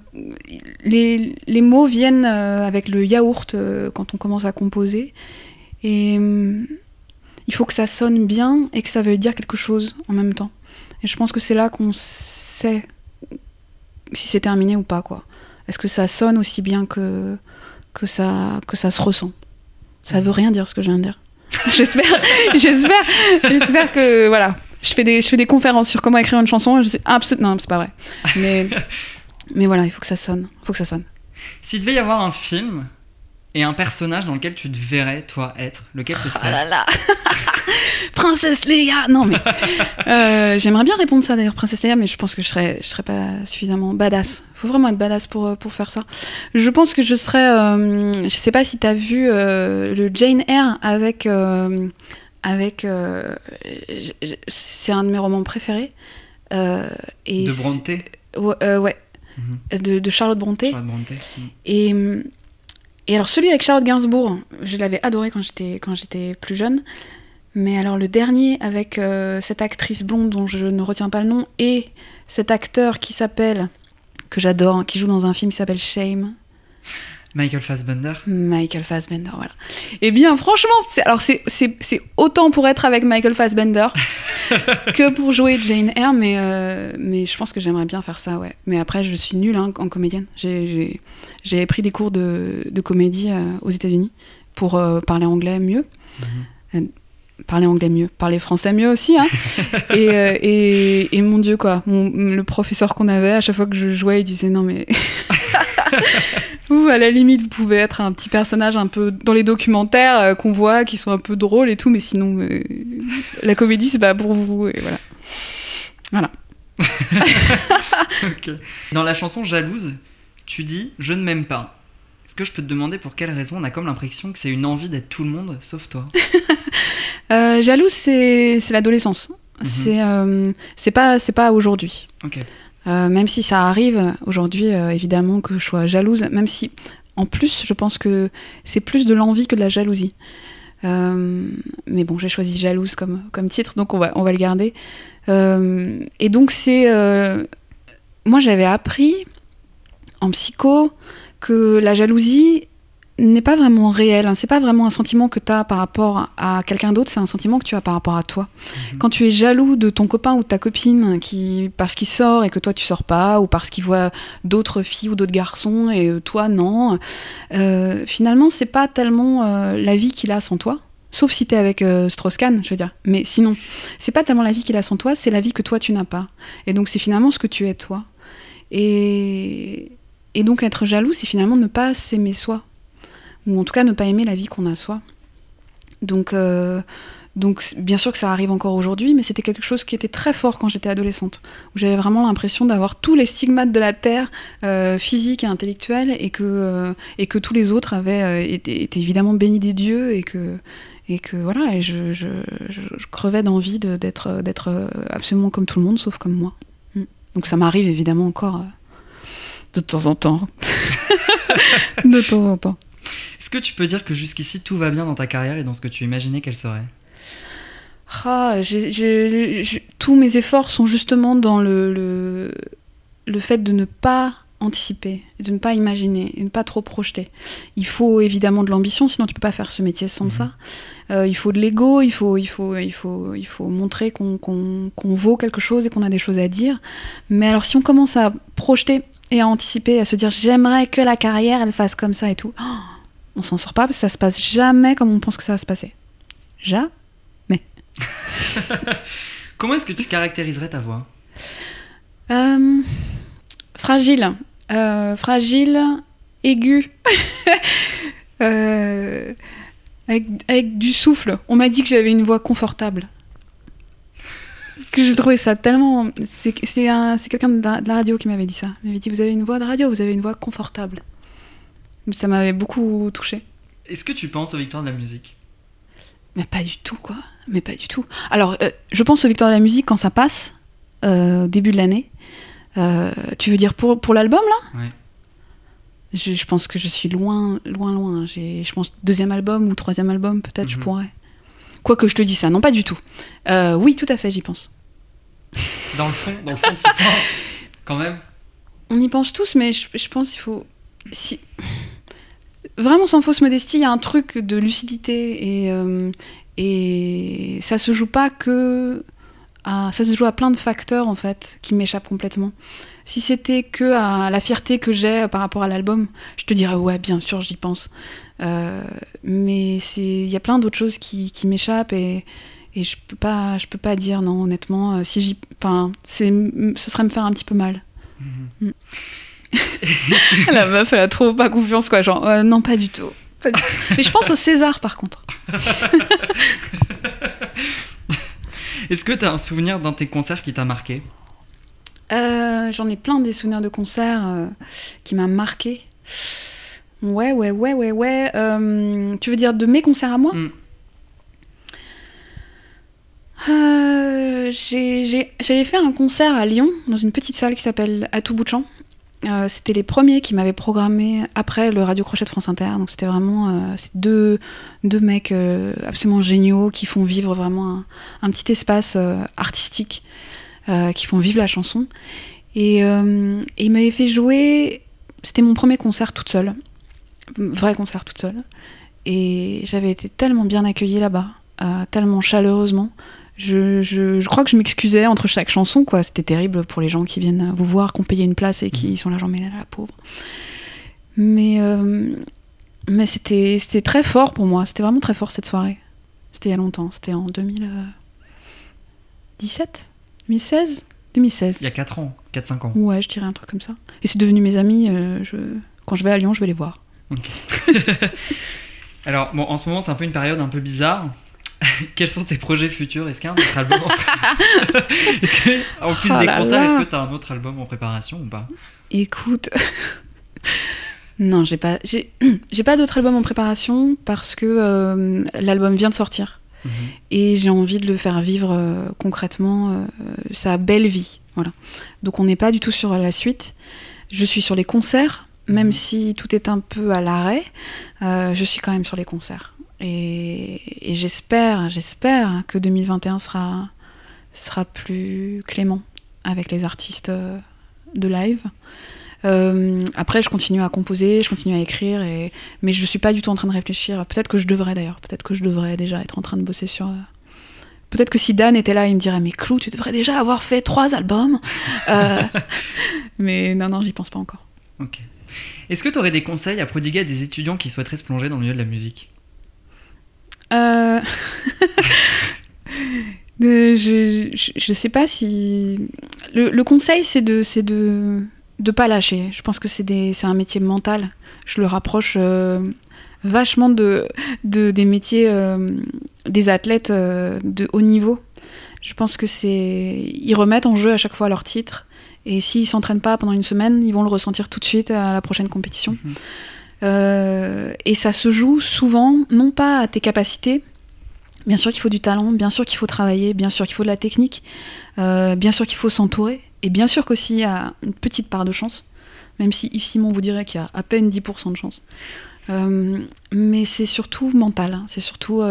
les, les mots viennent avec le yaourt euh, quand on commence à composer. Et hum, il faut que ça sonne bien et que ça veuille dire quelque chose en même temps. Et je pense que c'est là qu'on sait si c'est terminé ou pas. quoi. Est-ce que ça sonne aussi bien que, que, ça, que ça se ressent? Ça veut rien dire ce que je viens de dire. j'espère, j'espère, j'espère que voilà. Je fais des, je fais des conférences sur comment écrire une chanson. Je sais absolument, non, c'est pas vrai. Mais, mais voilà, il faut que ça sonne. Il faut que ça sonne. S'il devait y avoir un film et un personnage dans lequel tu te verrais, toi, être, lequel ce Ah serait là là Princesse Leia Non mais euh, j'aimerais bien répondre ça d'ailleurs Princesse Leia mais je pense que je serais je serais pas suffisamment badass. Faut vraiment être badass pour euh, pour faire ça. Je pense que je serais euh, je sais pas si t'as vu euh, le Jane Eyre avec avec c'est un de mes romans préférés. Et De Brontë? Ouais. Mhm. De, de Charlotte Brontë. Charlotte Brontë. Et, et alors celui avec Charlotte Gainsbourg, je l'avais adoré quand j'étais plus jeune. Mais alors le dernier avec euh, cette actrice blonde dont je ne retiens pas le nom et cet acteur qui s'appelle que j'adore, hein, qui joue dans un film qui s'appelle Shame, Michael Fassbender. Michael Fassbender, voilà. Eh bien franchement, c'est- alors c'est- c'est c'est autant pour être avec Michael Fassbender que pour jouer Jane Eyre, mais, euh, mais je pense que j'aimerais bien faire ça, ouais. Mais après, je suis nulle hein, en comédienne. J'ai- J'ai j'ai pris des cours de, de comédie euh, aux États-Unis pour euh, parler anglais mieux. Euh, parler anglais mieux, parler français mieux aussi. Hein. et, euh, et, et mon Dieu, quoi. Mon- le professeur qu'on avait, à chaque fois que je jouais, il disait non, mais. Vous, à la limite, vous pouvez être un petit personnage un peu dans les documentaires euh, qu'on voit, qui sont un peu drôles et tout, mais sinon, euh, la comédie, c'est pas pour vous. Et voilà. Ok. Dans la chanson Jalouse, tu dis Je ne m'aime pas. Est-ce que je peux te demander pour quelle raison on a comme l'impression que c'est une envie d'être tout le monde sauf toi? Euh, jalouse, c'est l'adolescence. C'est euh, c'est pas, c'est pas aujourd'hui. Ok. Euh, même si ça arrive aujourd'hui, euh, évidemment, que je sois jalouse, même si, en plus, je pense que c'est plus de l'envie que de la jalousie. Euh, mais bon, j'ai choisi jalouse comme, comme titre, donc on va, on va le garder. Et donc, c'est. moi, j'avais appris en psycho que la jalousie, n'est pas vraiment réel. Hein. C'est pas vraiment un sentiment que tu as par rapport à quelqu'un d'autre, c'est un sentiment que tu as par rapport à toi. Mhm. Quand tu es jaloux de ton copain ou de ta copine qui, parce qu'il sort et que toi tu sors pas, ou parce qu'il voit d'autres filles ou d'autres garçons et euh, toi non, euh, finalement c'est pas tellement euh, la vie qu'il a sans toi. Sauf si t'es avec euh, Strauss-Kahn, je veux dire. Mais sinon, c'est pas tellement la vie qu'il a sans toi, c'est la vie que toi tu n'as pas. Et donc c'est finalement ce que tu es toi. Et, et donc être jaloux, c'est finalement ne pas s'aimer soi. Ou en tout cas ne pas aimer la vie qu'on a soi. Donc, euh, donc bien sûr que ça arrive encore aujourd'hui, mais c'était quelque chose qui était très fort quand j'étais adolescente. Où j'avais vraiment l'impression d'avoir tous les stigmates de la terre, euh, physique et intellectuelle, et que, euh, et que tous les autres avaient euh, été, étaient évidemment bénis des dieux, et que, et que voilà, et je, je, je, je crevais d'envie de- d'être d'être absolument comme tout le monde, sauf comme moi. Mm. Donc ça m'arrive évidemment encore de temps en temps. de temps en temps. Est-ce que tu peux dire que jusqu'ici tout va bien dans ta carrière et dans ce que tu imaginais qu'elle serait Ah, tous mes efforts sont justement dans le, le, le fait de ne pas anticiper, de ne pas imaginer, et de ne pas trop projeter. Il faut évidemment de l'ambition, sinon tu peux pas faire ce métier sans Mhm. ça. Euh, il faut de l'ego, il faut, il faut, il faut, il faut montrer qu'on vaut quelque chose et qu'on a des choses à dire. Mais alors si on commence à projeter et à anticiper, à se dire j'aimerais que la carrière elle fasse comme ça et tout, oh, on s'en sort pas parce que ça se passe jamais comme on pense que ça va se passer. Jamais. Comment est-ce que tu caractériserais ta voix? Euh, fragile. Euh, fragile, aigu. Euh, avec, avec du souffle. On m'a dit que j'avais une voix confortable. Que j'ai trouvé ça tellement. C'est c'est un- c'est quelqu'un de, la- de la radio qui m'avait dit ça. Il m'avait dit Vous avez une voix de radio, vous avez une voix confortable. Ça m'avait beaucoup touché. Est-ce que tu penses aux victoires de la musique? Mais pas du tout, quoi. Mais pas du tout. Alors, euh, je pense aux Victoires de la musique quand ça passe, euh, au début de l'année. Euh, tu veux dire pour, pour l'album, là? Ouais. je, je pense que je suis loin, loin, loin. J'ai, je pense, deuxième album ou troisième album, peut-être, je Mhm. pourrais. Quoi que je te dis ça, non, pas du tout. Oui, tout à fait, j'y pense. Dans le fond, dans le fond, tu y penses quand même? On y pense tous, mais je, je pense qu'il faut. Si... Vraiment, sans fausse modestie, il y a un truc de lucidité et, euh, et ça se joue pas que. À, ça se joue à plein de facteurs en fait qui m'échappent complètement. Si c'était que à la fierté que j'ai par rapport à l'album, je te dirais ouais, bien sûr, j'y pense. Euh, mais c'est, il y a plein d'autres choses qui, qui m'échappent et, et je peux pas, je peux pas dire non honnêtement. euh, Si j'y, ce serait me faire un petit peu mal. La meuf, elle a trop pas confiance, quoi. Genre, euh, non, pas du tout. Pas du tout. Mais je pense au César, par contre. Est-ce que tu as un souvenir d'un de tes concerts qui t'a marqué? Euh, J'en ai plein des souvenirs de concerts euh, qui m'a marqué. Ouais, ouais, ouais, ouais, ouais. Euh, tu veux dire de mes concerts à moi? Mm. J'avais fait un concert à Lyon, dans une petite salle qui s'appelle À tout bout de champ. Euh, c'était les premiers qui m'avaient programmé après le Radio Crochet de France Inter. Donc c'était vraiment euh, deux, deux mecs euh, absolument géniaux qui font vivre vraiment un, petit espace artistique, qui font vivre la chanson. Et, et ils m'avaient fait jouer. C'était mon premier concert toute seule. Vrai concert toute seule. Et j'avais été tellement bien accueillie là-bas, tellement chaleureusement. Je, je- je crois que je m'excusais entre chaque chanson, quoi. C'était terrible pour les gens qui viennent vous voir, qui ont payé une place et qui sont là, genre, mais là, la pauvre. Mais, euh, mais c'était c'était très fort pour moi. C'était vraiment très fort cette soirée. C'était il y a longtemps. C'était en 2017 2016 2016. Il y a 4 ans, 4-5 ans. Ouais, je dirais un truc comme ça. Et c'est devenu mes amis. euh, je... Quand je vais à Lyon, je vais les voir. Alors, bon, en ce moment, c'est un peu une période un peu bizarre. Quels sont tes projets futurs? Est-ce qu'il y a un autre album en préparation Est-ce que, en plus Oh des concerts, est-ce que tu as un autre album en préparation ou pas? Écoute. non, j'ai pas, j'ai, j'ai pas d'autre album en préparation parce que euh, l'album vient de sortir Mhm. et j'ai envie de le faire vivre euh, concrètement euh, sa belle vie. Voilà. Donc on n'est pas du tout sur la suite. Je suis sur les concerts, même Mhm. si tout est un peu à l'arrêt. je suis quand même sur les concerts et, et j'espère, j'espère que 2021 sera sera plus clément avec les artistes euh, de live. Euh, après, je continue à composer, je continue à écrire, et... mais je suis pas du tout en train de réfléchir. Peut-être que je devrais d'ailleurs, peut-être que je devrais déjà être en train de bosser sur. euh, Peut-être que si Dan était là, il me dirait Mais Clou, tu devrais déjà avoir fait trois albums. Euh, mais non, non, j'y pense pas encore. Ok. Est-ce que tu aurais des conseils à prodiguer à des étudiants qui souhaiteraient se plonger dans le milieu de la musique? Euh, je, je, je sais pas si. Le, conseil, c'est de, de pas lâcher. Je pense que c'est, un métier mental. Je le rapproche euh, vachement de, de, des métiers euh, des athlètes de haut niveau. Je pense que. Ils remettent en jeu à chaque fois leur titre. Et s'ils s'entraînent pas pendant une semaine, ils vont le ressentir tout de suite à la prochaine compétition. Mhm. Euh, et ça se joue souvent, non pas à tes capacités, bien sûr qu'il faut du talent, bien sûr qu'il faut travailler, bien sûr qu'il faut de la technique, euh, bien sûr qu'il faut s'entourer, et bien sûr qu'aussi il y a une petite part de chance, même si Yves Simon vous dirait qu'il y a à peine 10% de chance. Euh, mais c'est surtout mental, hein. c'est surtout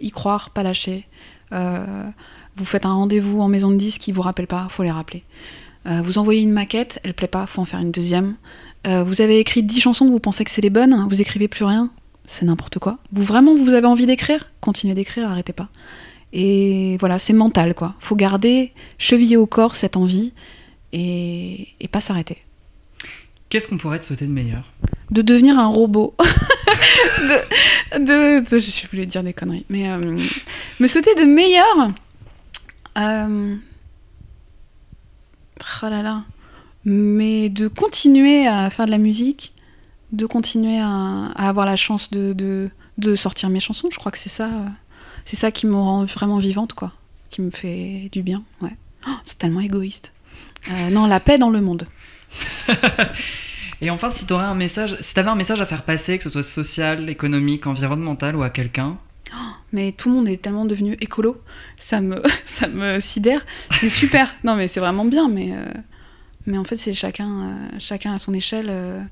y croire, pas lâcher. Vous faites un rendez-vous en maison de disques, ils vous rappellent pas, faut les rappeler. Vous envoyez une maquette, elle plaît pas, faut en faire une deuxième. Euh, vous avez écrit 10 chansons, vous pensez que c'est les bonnes, vous écrivez plus rien, c'est n'importe quoi. Vous vraiment vous avez envie d'écrire, continuez d'écrire, arrêtez pas. Et voilà, c'est mental quoi. Faut garder chevillé au corps cette envie et, et pas s'arrêter. Qu'est-ce qu'on pourrait te souhaiter de meilleur? De devenir un robot. de, de- de- je voulais dire des conneries, mais euh, me souhaiter de meilleur. Euh, oh là là. Mais de continuer à faire de la musique, de continuer à, à avoir la chance de, de, de sortir mes chansons. Je crois que c'est ça, c'est ça qui me rend vraiment vivante, quoi. Qui me fait du bien, ouais. Oh, c'est tellement égoïste. Euh, non, la paix dans le monde. Et enfin, si tu un message, si avais un message à faire passer, que ce soit social, économique, environnemental ou à quelqu'un, mais tout le monde est tellement devenu écolo, ça me, ça me sidère. C'est super. Non, mais c'est vraiment bien, mais, euh, mais en fait, c'est chacun, euh, chacun à son échelle. euh,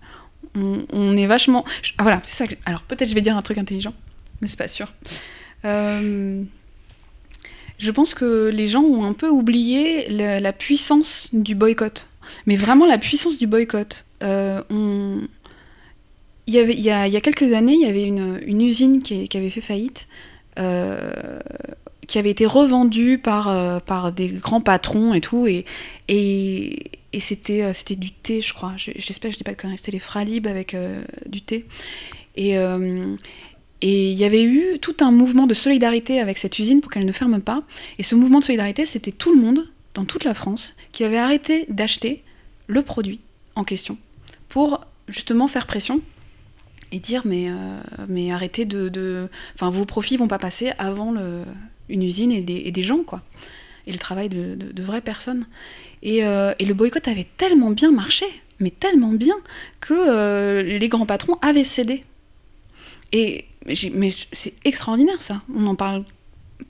on, est vachement. ah, voilà, c'est ça. Alors, peut-être je vais dire un truc intelligent, mais c'est pas sûr. Euh, je pense que les gens ont un peu oublié la puissance du boycott. Mais vraiment la puissance du boycott. Il, y a, quelques années, il y avait une, usine qui, avait fait faillite, qui avait été revendue par, des grands patrons et tout. Et, et c'était, euh, c'était du thé, je crois. Je- J'espère que je dis pas de conneries. C'était les Fralib avec euh, du thé. Et, euh, et il y avait eu tout un mouvement de solidarité avec cette usine pour qu'elle ne ferme pas. Et ce mouvement de solidarité, c'était tout le monde, dans toute la France, qui avait arrêté d'acheter le produit en question pour justement faire pression et dire mais, mais arrêtez de. Enfin, vos profits vont pas passer avant une usine et des, des gens, quoi. Et le travail de- de vraies personnes. Et, euh, et le boycott avait tellement bien marché, mais tellement bien, que euh, les grands patrons avaient cédé. Et mais c'est extraordinaire ça. On n'en parle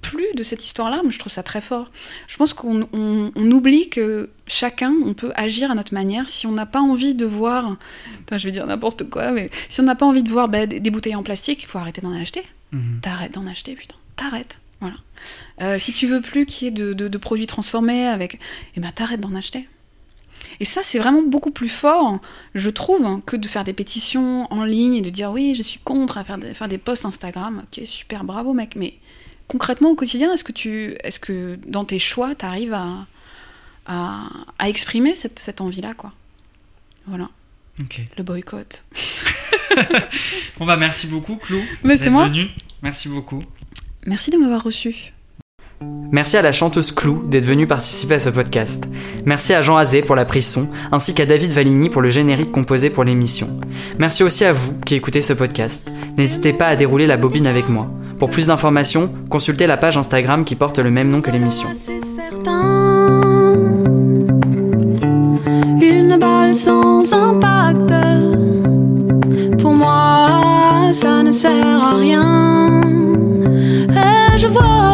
plus de cette histoire-là, mais je trouve ça très fort. Je pense qu'on on- on oublie que chacun, on peut agir à notre manière. Si on n'a pas envie de voir, Putain, je vais dire n'importe quoi, mais si on n'a pas envie de voir bah, des, des bouteilles en plastique, il faut arrêter d'en acheter. Mhm. T'arrêtes d'en acheter, putain. T'arrêtes. Voilà. Euh, si tu veux plus qu'il y ait de, de- de produits transformés avec, eh ben t'arrêtes d'en acheter. Et ça, c'est vraiment beaucoup plus fort, je trouve, hein, que de faire des pétitions en ligne et de dire oui, je suis contre à faire des, faire des posts Instagram. Ok, super, bravo mec. Mais concrètement au quotidien, est-ce que tu, est-ce que dans tes choix, tu arrives à, à, à exprimer cette, cette envie-là, quoi? Voilà, Ok. le boycott. Bon bah merci beaucoup, Clou. Mais c'est moi. venu. Merci beaucoup. Merci de m'avoir reçu. Merci à la chanteuse Clou d'être venue participer à ce podcast. Merci à Jean Azé pour la prise son, ainsi qu'à David Valigny pour le générique composé pour l'émission. Merci aussi à vous qui écoutez ce podcast. N'hésitez pas à dérouler la bobine avec moi. Pour plus d'informations, consultez la page Instagram qui porte le même nom que l'émission. C'est certain. Une balle sans impact. Pour moi, ça ne sert à rien. Et je